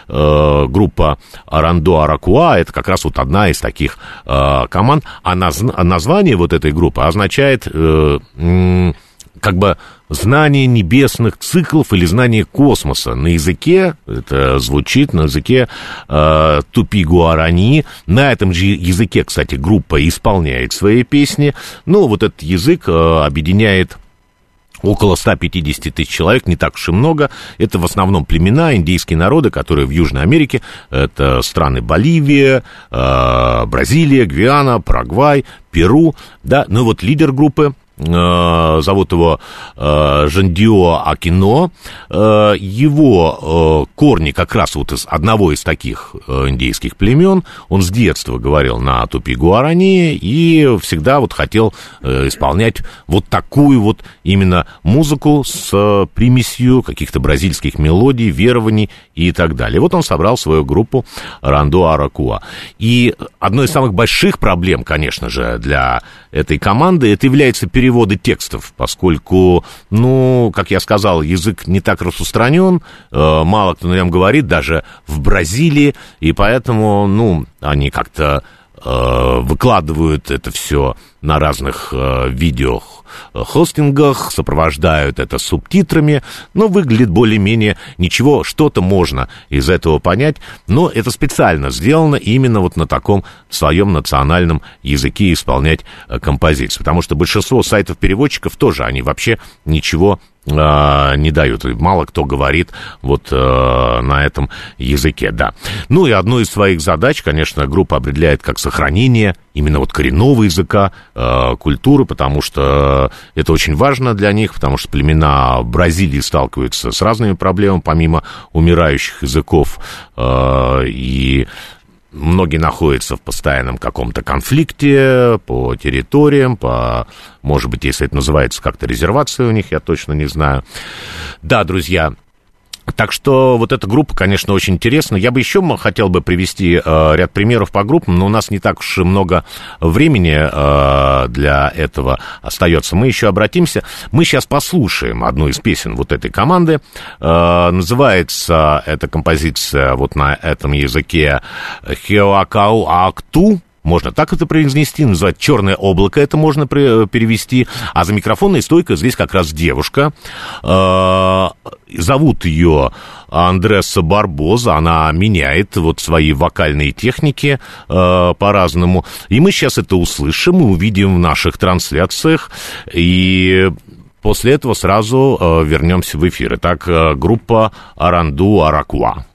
группа Арандо Аракуа, это как раз вот одна из таких э, команд, а наз, название вот этой группы означает э, э, как бы знание небесных циклов или знание космоса. На языке, это звучит на языке э, тупи-гуарани. На этом же языке, кстати, группа исполняет свои песни. Но вот этот язык э, объединяет Около 150 тысяч человек, не так уж и много. Это в основном племена, индейские народы, которые в Южной Америке. Это страны Боливия, э, Бразилия, Гвиана, Парагвай, Перу. Да, ну вот лидер группы зовут его э, Жандио Акино. Э, его корни как раз вот из одного из таких индейских племен. Он с детства говорил на тупи Гуарани и всегда вот хотел исполнять вот такую вот именно музыку с примесью каких-то бразильских мелодий, верований и так далее. Вот он собрал свою группу Рандо Аракуа. И одной из самых больших проблем, конечно же, для этой команды, это является переводы текстов, поскольку, ну, как я сказал, язык не так распространен, э, мало кто на нем говорит, даже в Бразилии, и поэтому, ну, они как-то выкладывают это все на разных э, видео хостингах, сопровождают это субтитрами, но выглядит более-менее ничего, что-то можно из этого понять, но это специально сделано именно вот на таком своем национальном языке исполнять э, композицию, потому что большинство сайтов-переводчиков тоже, они вообще ничего э, не дают. Мало кто говорит вот э, на этом языке, да. Ну и одну из своих задач, конечно, группа определяет как сохранение именно вот коренного языка, э, культуры, потому что это очень важно для них, потому что племена Бразилии сталкиваются с разными проблемами, помимо умирающих языков, э, и многие находятся в постоянном каком-то конфликте по территориям, по, может быть, если это называется как-то резервация у них, я точно не знаю. Да, друзья, так что вот эта группа, конечно, очень интересна. Я бы еще хотел бы привести э, ряд примеров по группам, но у нас не так уж много времени э, для этого остается. Мы еще обратимся. Мы сейчас послушаем одну из песен вот этой команды. Э, называется эта композиция вот на этом языке «Хеоакау Акту» можно так это произнести, называть черное облако, это можно перевести. А за микрофонной стойкой здесь как раз девушка. Э, зовут ее Андреса Барбоза, она меняет вот свои вокальные техники э, по-разному. И мы сейчас это услышим и увидим в наших трансляциях. И после этого сразу э, вернемся в эфир. Итак, э, группа Аранду Аракуа.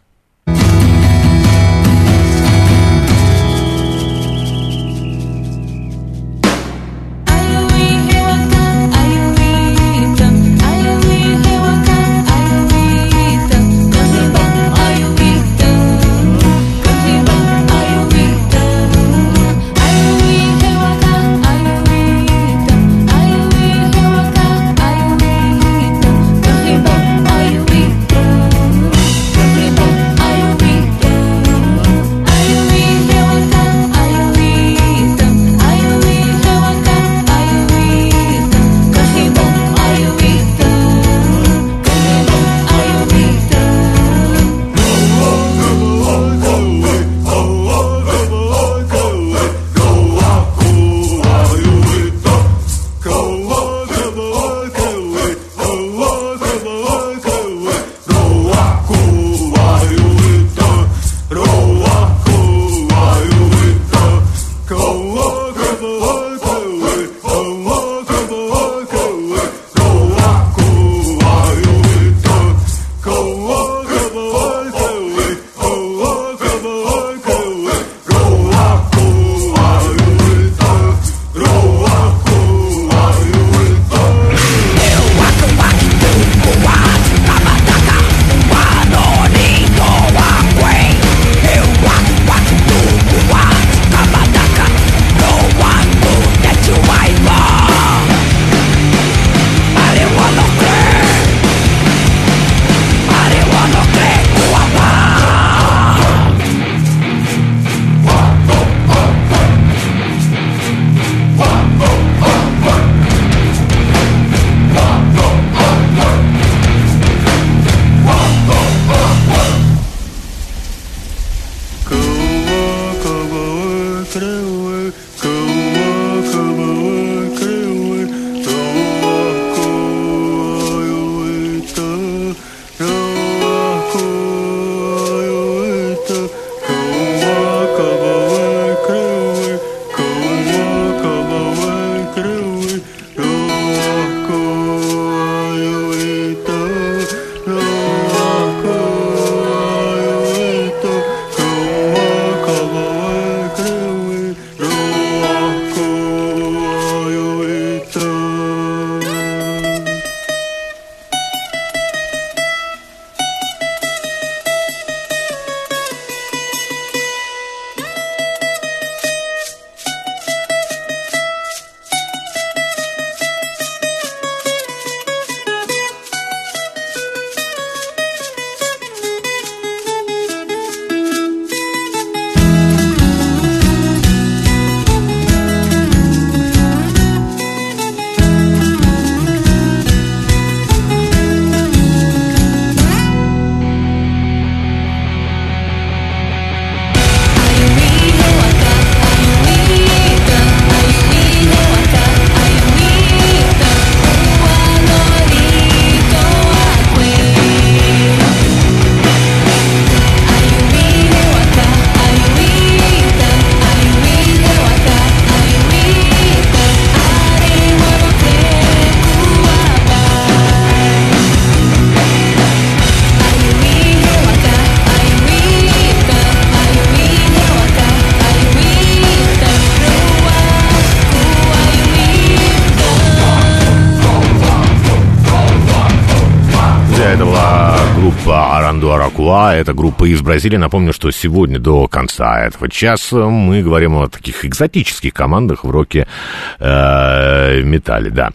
Группа из Бразилии. Напомню, что сегодня до конца этого часа мы говорим о таких экзотических командах в роке э, металле, да.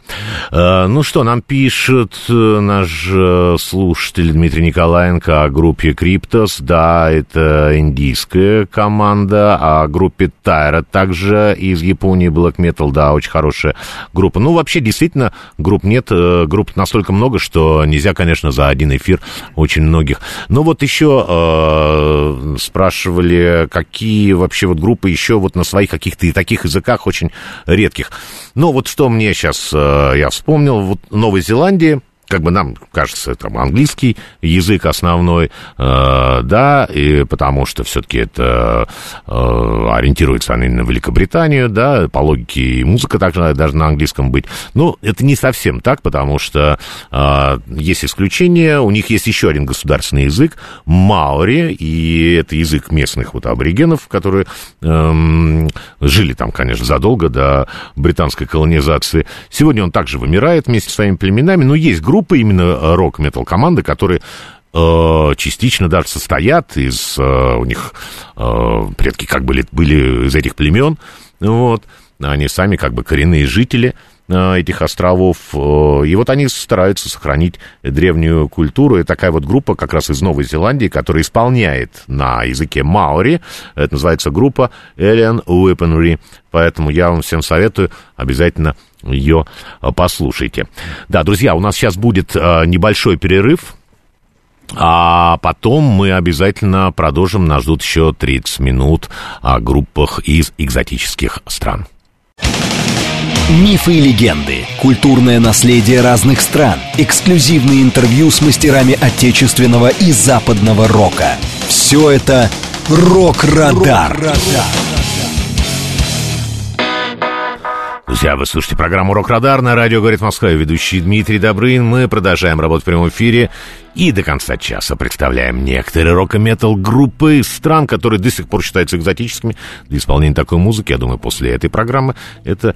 Э, ну что, нам пишет э, наш э, слушатель Дмитрий Николаенко о группе Криптос. Да, это индийская команда, о группе Тайра также из Японии Black Metal, да, очень хорошая группа. Ну, вообще, действительно, групп нет, групп настолько много, что нельзя, конечно, за один эфир очень многих. Но вот вот еще э, спрашивали, какие вообще вот группы еще вот на своих каких-то и таких языках очень редких. Ну, вот что мне сейчас, э, я вспомнил, вот Новой Зеландии, как бы нам кажется, там английский язык основной, э, да, и потому что все-таки это э, ориентируется они на Великобританию, да, по логике и музыка также даже на английском быть. Но это не совсем так, потому что э, есть исключения, у них есть еще один государственный язык, маори, и это язык местных вот аборигенов, которые э, жили там, конечно, задолго до британской колонизации. Сегодня он также вымирает вместе с своими племенами, но есть группы, группы, именно э, рок-метал команды, которые э, частично даже состоят из... Э, у них предки как бы были из этих племен, вот. Они сами как бы коренные жители этих островов. Э, и вот они стараются сохранить древнюю культуру. И такая вот группа как раз из Новой Зеландии, которая исполняет на языке маори. Это называется группа Alien Weaponry. Поэтому я вам всем советую обязательно ее э, послушайте. Да, друзья, у нас сейчас будет э, небольшой перерыв. А потом мы обязательно продолжим. Нас ждут еще 30 минут о группах из экзотических стран. Мифы и легенды, культурное наследие разных стран, эксклюзивные интервью с мастерами отечественного и западного рока. Все это «Рок-Радар». «Рок-Радар». Друзья, вы слушаете программу «Рок-Радар» на радио «Говорит Москва». Ведущий Дмитрий Добрын. Мы продолжаем работать в прямом эфире. И до конца часа представляем некоторые рок-метал группы из стран, которые до сих пор считаются экзотическими для исполнения такой музыки. Я думаю, после этой программы это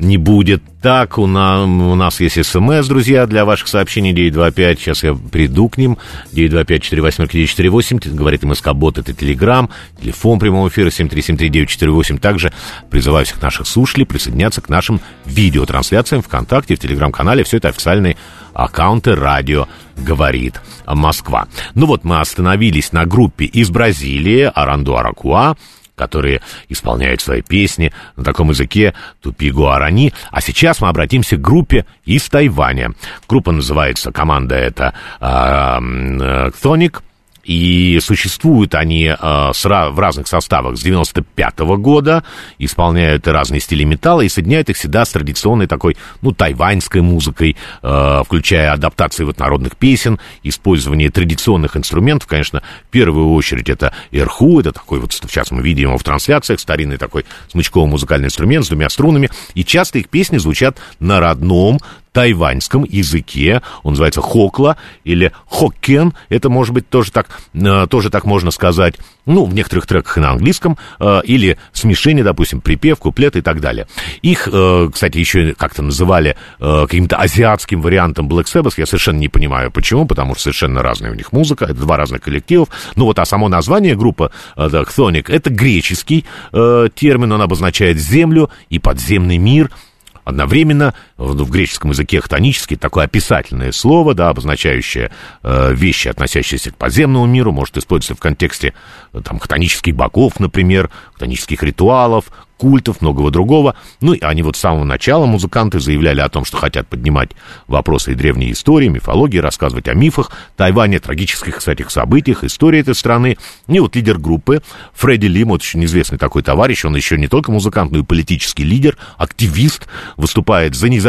не будет так. У нас, у нас есть смс, друзья, для ваших сообщений 925. Сейчас я приду к ним. 925-48-948. Говорит МСК-бот, это Телеграм. Телефон прямого эфира 7373948. Также призываю всех наших слушателей присоединяться к нашим видеотрансляциям ВКонтакте, в Телеграм-канале. Все это официальные аккаунты радио «Говорит Москва». Ну вот мы остановились на группе из Бразилии «Аранду Аракуа», которые исполняют свои песни на таком языке тупи гуарани. А сейчас мы обратимся к группе из Тайваня. Группа называется, команда это э, Тоник, И существуют они э, в разных составах. С 95 -го года, исполняют разные стили металла и соединяют их всегда с традиционной такой, ну, тайваньской музыкой, э, включая адаптации вот народных песен, использование традиционных инструментов, конечно, в первую очередь это эрху, это такой вот, сейчас мы видим его в трансляциях, старинный такой смычковый музыкальный инструмент с двумя струнами, и часто их песни звучат на родном тайваньском языке. Он называется хокла или хоккен. Это может быть тоже так, э, тоже так можно сказать. Ну, в некоторых треках и на английском. Э, или смешение, допустим, припев, куплет и так далее. Их, э, кстати, еще как-то называли каким-то азиатским вариантом Black Sabbath. Я совершенно не понимаю, почему, потому что совершенно разная у них музыка. Это два разных коллективов. Ну, вот, а само название группы Chthonic, это греческий термин. Он обозначает землю и подземный мир – одновременно в, в греческом языке хтонический такое описательное слово, да, обозначающее э, вещи, относящиеся к подземному миру, может использоваться в контексте э, там хтонических богов, например, хтонических ритуалов, культов, многого другого. Ну, и они вот с самого начала, музыканты, заявляли о том, что хотят поднимать вопросы и древней истории, мифологии, рассказывать о мифах Тайваня, трагических, кстати, событиях, истории этой страны. И вот лидер группы Фредди Лим, вот очень известный такой товарищ, он еще не только музыкант, но и политический лидер, активист, выступает за независимость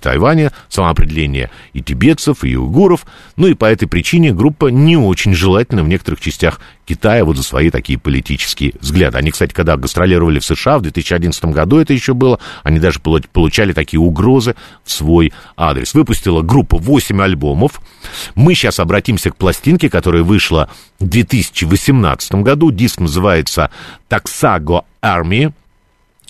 Тайваня, самоопределение и тибетцев, и уйгуров. Ну, и по этой причине группа не очень желательна в некоторых частях Китая вот за свои такие политические взгляды. Они, кстати, когда гастролировали в США в 2011 году, это еще было, они даже получали такие угрозы в свой адрес. Выпустила группа 8 альбомов. Мы сейчас обратимся к пластинке, которая вышла в 2018 году. Диск называется «Таксаго Army».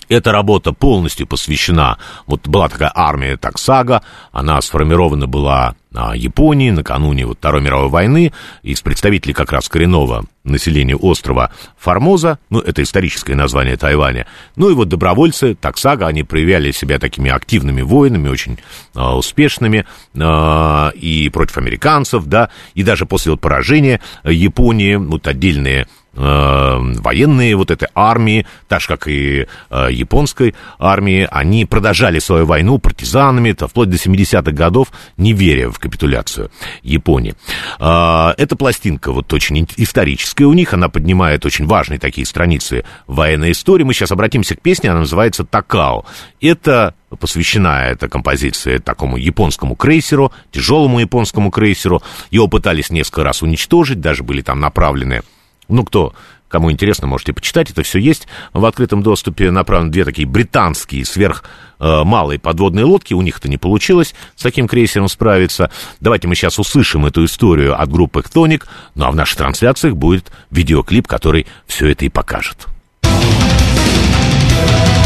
Эта работа полностью посвящена, вот была такая армия Таксага, она сформирована была а, Японии накануне вот Второй мировой войны из представителей как раз коренного населения острова Формоза, ну, это историческое название Тайваня, ну и вот добровольцы Таксага, они проявляли себя такими активными воинами, очень а, успешными, а, и против американцев, да, и даже после вот поражения Японии, вот отдельные Э, военные вот этой армии, так же, как и э, японской армии, они продолжали свою войну партизанами, то вплоть до 70-х годов, не веря в капитуляцию Японии. Э, эта пластинка вот очень историческая у них, она поднимает очень важные такие страницы военной истории. Мы сейчас обратимся к песне, она называется «Такао». Это посвящена эта композиция такому японскому крейсеру, тяжелому японскому крейсеру. Его пытались несколько раз уничтожить, даже были там направлены ну, кто, кому интересно, можете почитать, это все есть. В открытом доступе направлены две такие британские сверх э, подводные лодки, у них это не получилось с таким крейсером справиться. Давайте мы сейчас услышим эту историю от группы «Хтоник», ну а в наших трансляциях будет видеоклип, который все это и покажет. друзья,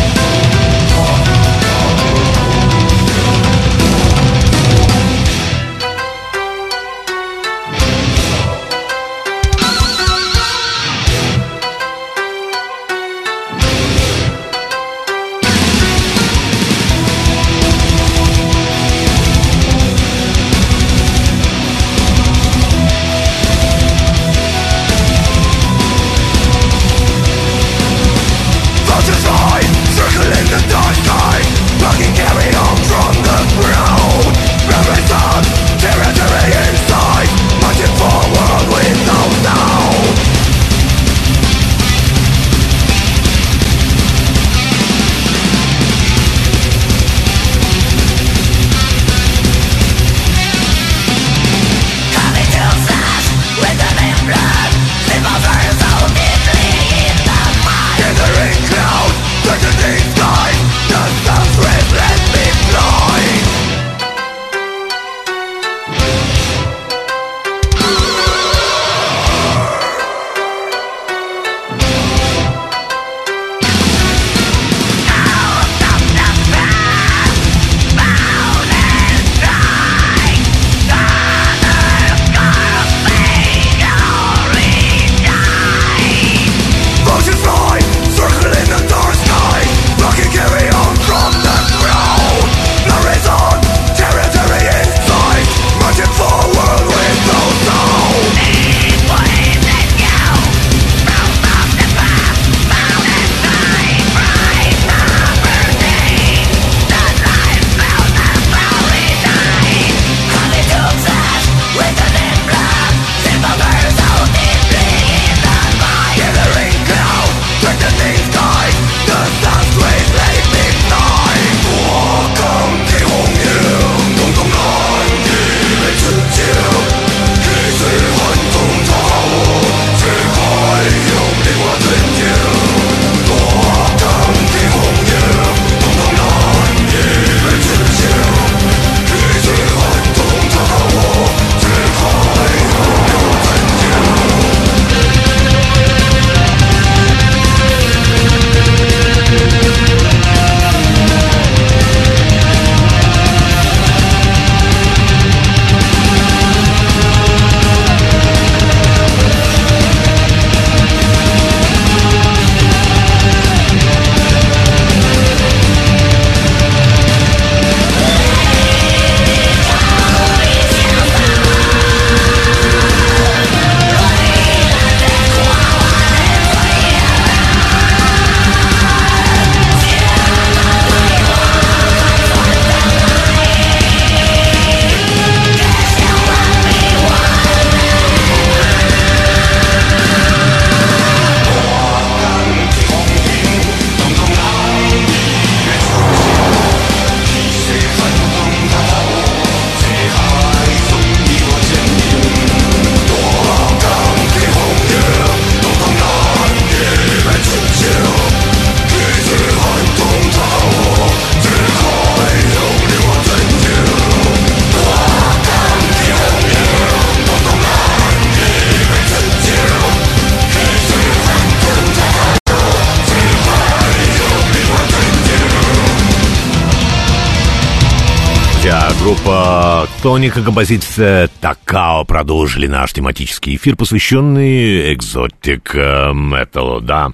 Тоника, композиция Такао продолжили наш тематический эфир, посвященный экзотик металлу, да.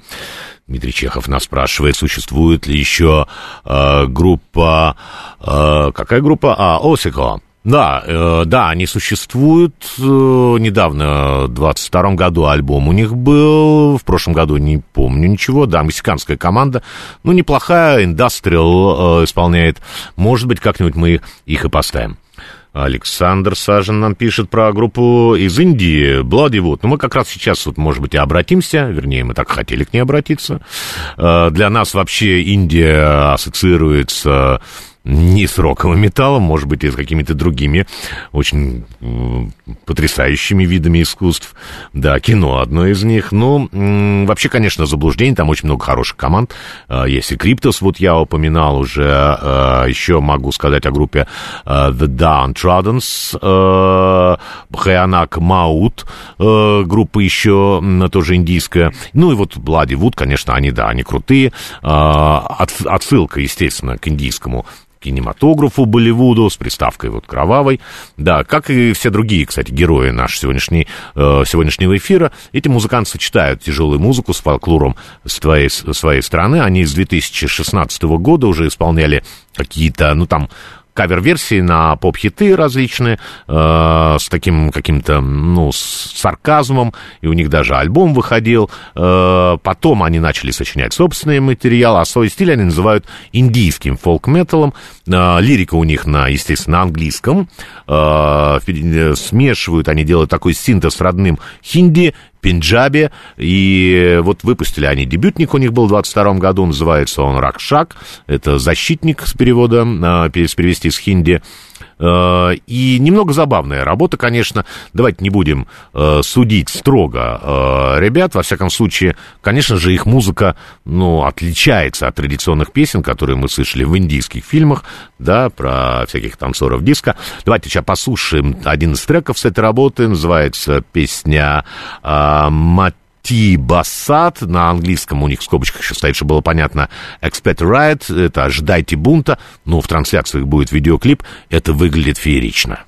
Дмитрий Чехов нас спрашивает, существует ли еще э, группа... Э, какая группа? А, Осико. Да, э, да, они существуют. Э, недавно, в 22 году альбом у них был. В прошлом году не помню ничего. Да, мексиканская команда. Ну, неплохая, индастриал э, исполняет. Может быть, как-нибудь мы их и поставим. Александр Сажин нам пишет про группу из Индии, Bloody Ну, мы как раз сейчас, вот, может быть, и обратимся, вернее, мы так хотели к ней обратиться. Э, для нас вообще Индия ассоциируется не с роковым металлом, может быть, и с какими-то другими очень потрясающими видами искусств. Да, кино одно из них. Но вообще, конечно, заблуждение, там очень много хороших команд. А, есть и Криптос, вот я упоминал уже. А, еще могу сказать о группе а, The Downtrodens, Хаянак Маут, группа еще тоже индийская. Ну и вот Bloody Wood, конечно, они, да, они крутые. Отсылка, естественно, к индийскому кинематографу Болливуду с приставкой вот кровавой. Да, как и все другие, кстати, герои нашего сегодняшней, э, сегодняшнего эфира, эти музыканты сочетают тяжелую музыку с фольклором с твоей, своей страны. Они с 2016 года уже исполняли какие-то, ну там, кавер-версии на поп-хиты различные, э, с таким каким-то, ну, с сарказмом, и у них даже альбом выходил. Э, потом они начали сочинять собственный материал, а свой стиль они называют индийским фолк-металом. Э, лирика у них, на, естественно, на английском. Э, смешивают, они делают такой синтез родным хинди, Пенджабе, и вот выпустили они дебютник, у них был в 22 году, называется он «Ракшак», это защитник с перевода, а, перевести с хинди, Э, и немного забавная работа, конечно. Давайте не будем э, судить строго э, ребят. Во всяком случае, конечно же, их музыка, ну, отличается от традиционных песен, которые мы слышали в индийских фильмах, да, про всяких танцоров диска. Давайте сейчас послушаем один из треков с этой работы. Называется песня «Мать Бассат, на английском у них в скобочках еще стоит, чтобы было понятно, Expect Riot, это «Ожидайте бунта», но в трансляциях будет видеоклип, это выглядит феерично.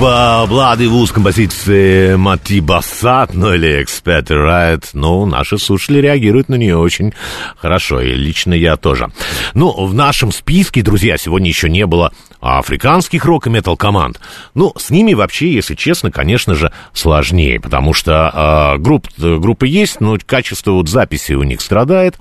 Bloody Woos композиции Мати Бассат, ну или Expert Riot, ну, наши слушатели реагируют на нее очень хорошо, и лично я тоже. Ну, в нашем списке, друзья, сегодня еще не было африканских рок и метал команд. Ну, с ними вообще, если честно, конечно же, сложнее, потому что э, групп, группы есть, но качество вот записи у них страдает.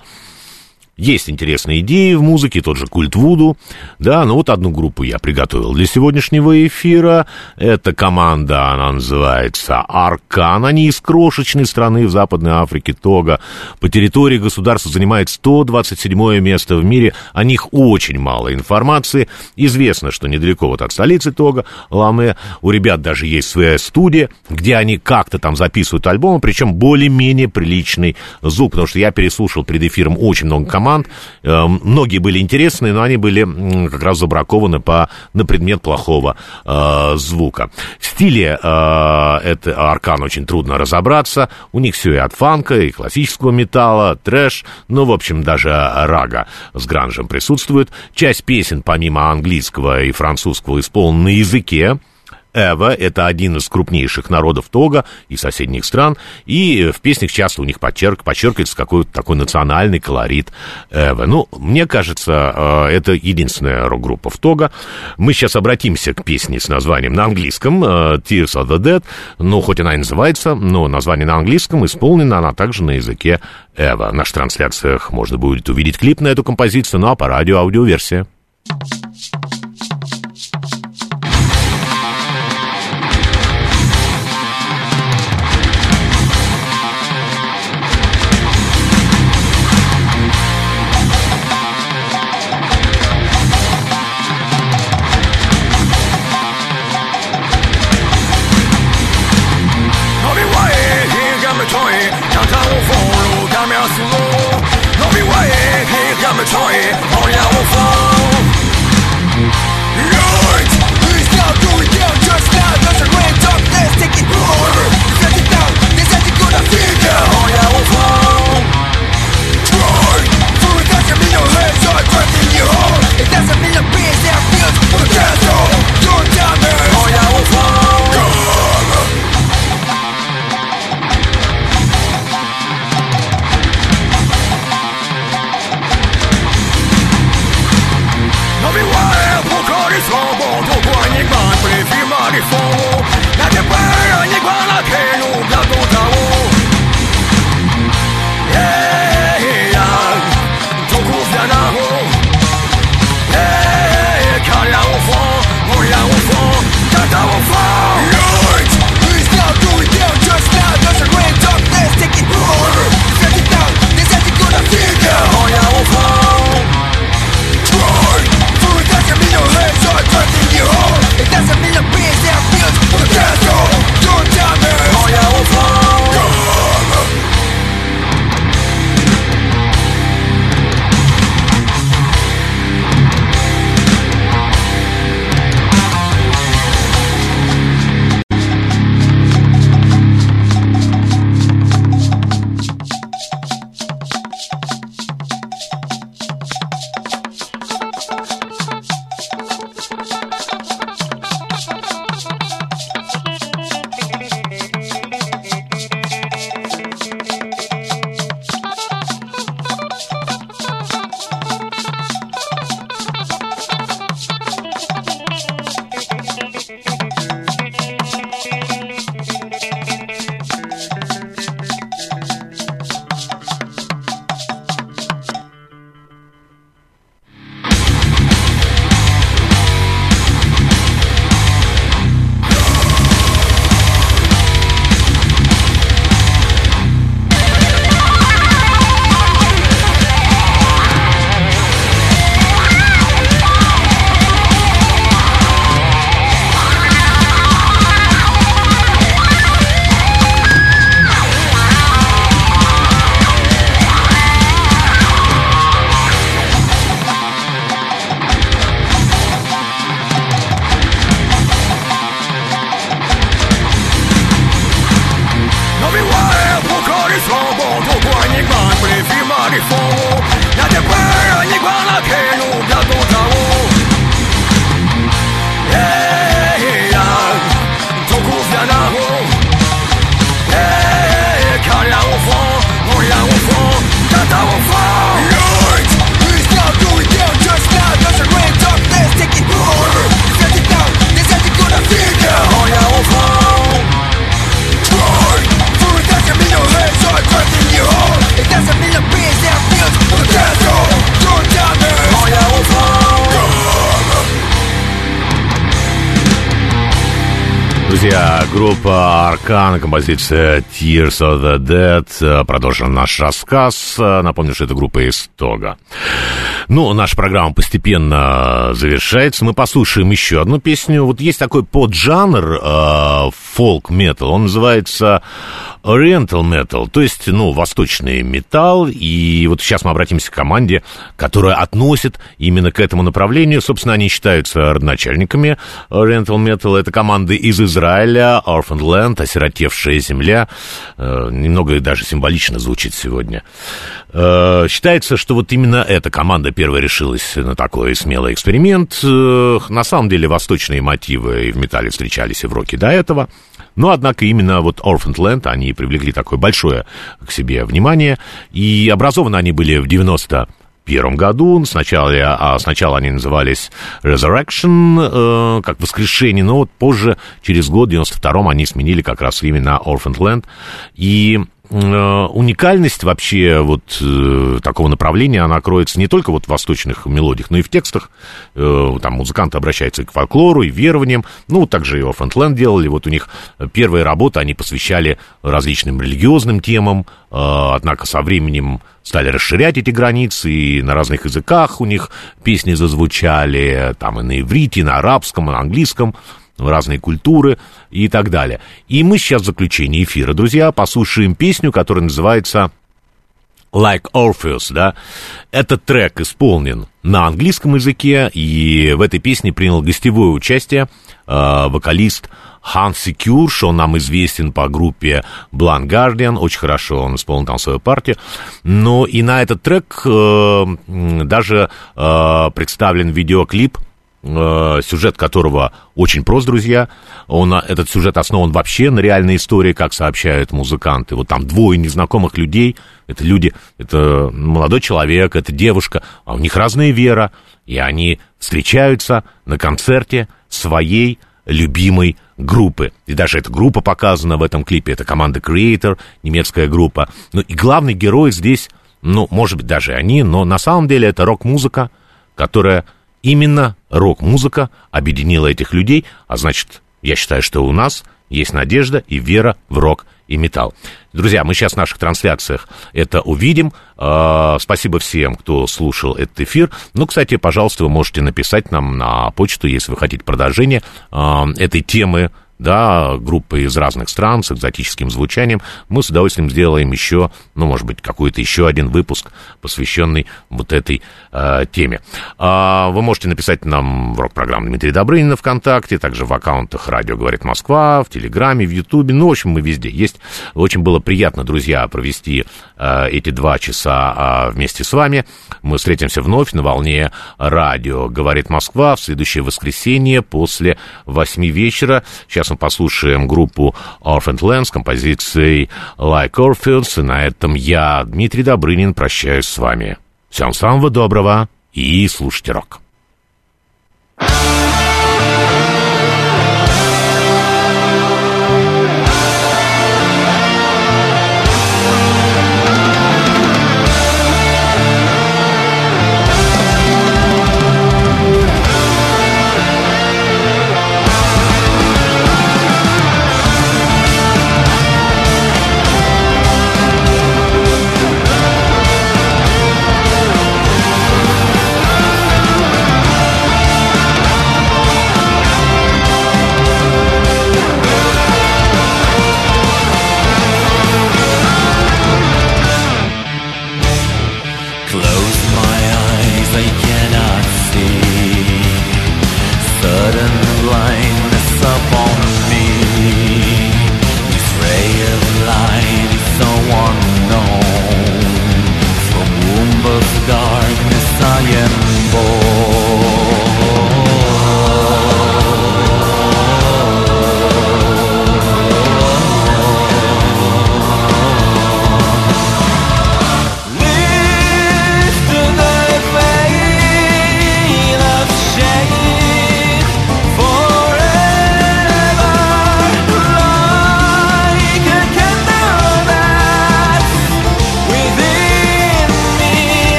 Есть интересные идеи в музыке, тот же культ Вуду. Да, ну вот одну группу я приготовил для сегодняшнего эфира. Эта команда, она называется Аркан. Они из крошечной страны в Западной Африке, Тога. По территории государства занимает 127 место в мире. О них очень мало информации. Известно, что недалеко вот от столицы Тога, Ламе, у ребят даже есть своя студия, где они как-то там записывают альбомы, причем более-менее приличный звук, потому что я переслушал перед эфиром очень много команд, команд. Э, многие были интересные, но они были как раз забракованы по, на предмет плохого э, звука. В стиле э, это Аркан очень трудно разобраться. У них все и от фанка, и классического металла, трэш, ну, в общем, даже рага с гранжем присутствует. Часть песен, помимо английского и французского, исполнена на языке, Эва — это один из крупнейших народов Тога и соседних стран, и в песнях часто у них подчерк, подчеркивается какой-то такой национальный колорит Эва. Ну, мне кажется, э, это единственная рок-группа в Тога. Мы сейчас обратимся к песне с названием на английском э, «Tears of the Dead», ну, хоть она и называется, но название на английском, исполнена она также на языке Эва. В наших трансляциях можно будет увидеть клип на эту композицию, ну а по радио аудиоверсия. Аркан, композиция Tears of the Dead. Продолжим наш рассказ. Напомню, что это группа из Тога. Ну, наша программа постепенно завершается. Мы послушаем еще одну песню. Вот есть такой поджанр э, фолк-метал. Он называется Oriental Metal, то есть, ну, восточный металл. И вот сейчас мы обратимся к команде, которая относит именно к этому направлению. Собственно, они считаются родоначальниками Oriental Metal. Это команды из Израиля, Orphan Land, осиротевшая земля. Э, немного даже символично звучит сегодня. Э, считается, что вот именно эта команда первая решилась на такой смелый эксперимент. На самом деле, восточные мотивы и в металле встречались и в роке до этого. Но, однако, именно вот Orphan Land, они привлекли такое большое к себе внимание, и образованы они были в 90 первом году. Сначала, а сначала они назывались Resurrection, э, как воскрешение, но вот позже, через год, в 92-м, они сменили как раз именно Orphan Land. И уникальность вообще вот э, такого направления, она кроется не только вот в восточных мелодиях, но и в текстах. Э, там музыканты обращаются и к фольклору, и верованиям. Ну, также и Orphan делали. Вот у них первые работы они посвящали различным религиозным темам, э, однако со временем стали расширять эти границы, и на разных языках у них песни зазвучали, там и на иврите, и на арабском, и на английском разные культуры и так далее. И мы сейчас в заключении эфира, друзья, послушаем песню, которая называется Like Orpheus, да, этот трек исполнен на английском языке, и в этой песне принял гостевое участие э, вокалист Хан Секюрш, он нам известен по группе Blind Guardian, очень хорошо он исполнил там свою партию, но и на этот трек э, даже э, представлен видеоклип Э, сюжет которого очень прост, друзья. Он, этот сюжет основан вообще на реальной истории, как сообщают музыканты. Вот там двое незнакомых людей, это люди, это молодой человек, это девушка, а у них разная вера, и они встречаются на концерте своей любимой группы. И даже эта группа показана в этом клипе, это команда Creator, немецкая группа. Ну и главный герой здесь, ну, может быть, даже они, но на самом деле это рок-музыка, которая Именно рок-музыка объединила этих людей, а значит, я считаю, что у нас есть надежда и вера в рок и металл. Друзья, мы сейчас в наших трансляциях это увидим. А, спасибо всем, кто слушал этот эфир. Ну, кстати, пожалуйста, вы можете написать нам на почту, если вы хотите продолжение а, этой темы да, группы из разных стран с экзотическим звучанием, мы с удовольствием сделаем еще, ну, может быть, какой-то еще один выпуск, посвященный вот этой э, теме. А, вы можете написать нам в рок-программу Дмитрий Добрынин ВКонтакте, также в аккаунтах «Радио говорит Москва», в Телеграме, в Ютубе, ну, в общем, мы везде есть. Очень было приятно, друзья, провести э, эти два часа э, вместе с вами. Мы встретимся вновь на волне «Радио говорит Москва» в следующее воскресенье после восьми вечера. Сейчас мы послушаем группу Orphan Land с композицией Like Orphans. И на этом я, Дмитрий Добрынин, прощаюсь с вами. Всем самого доброго и слушайте рок. thank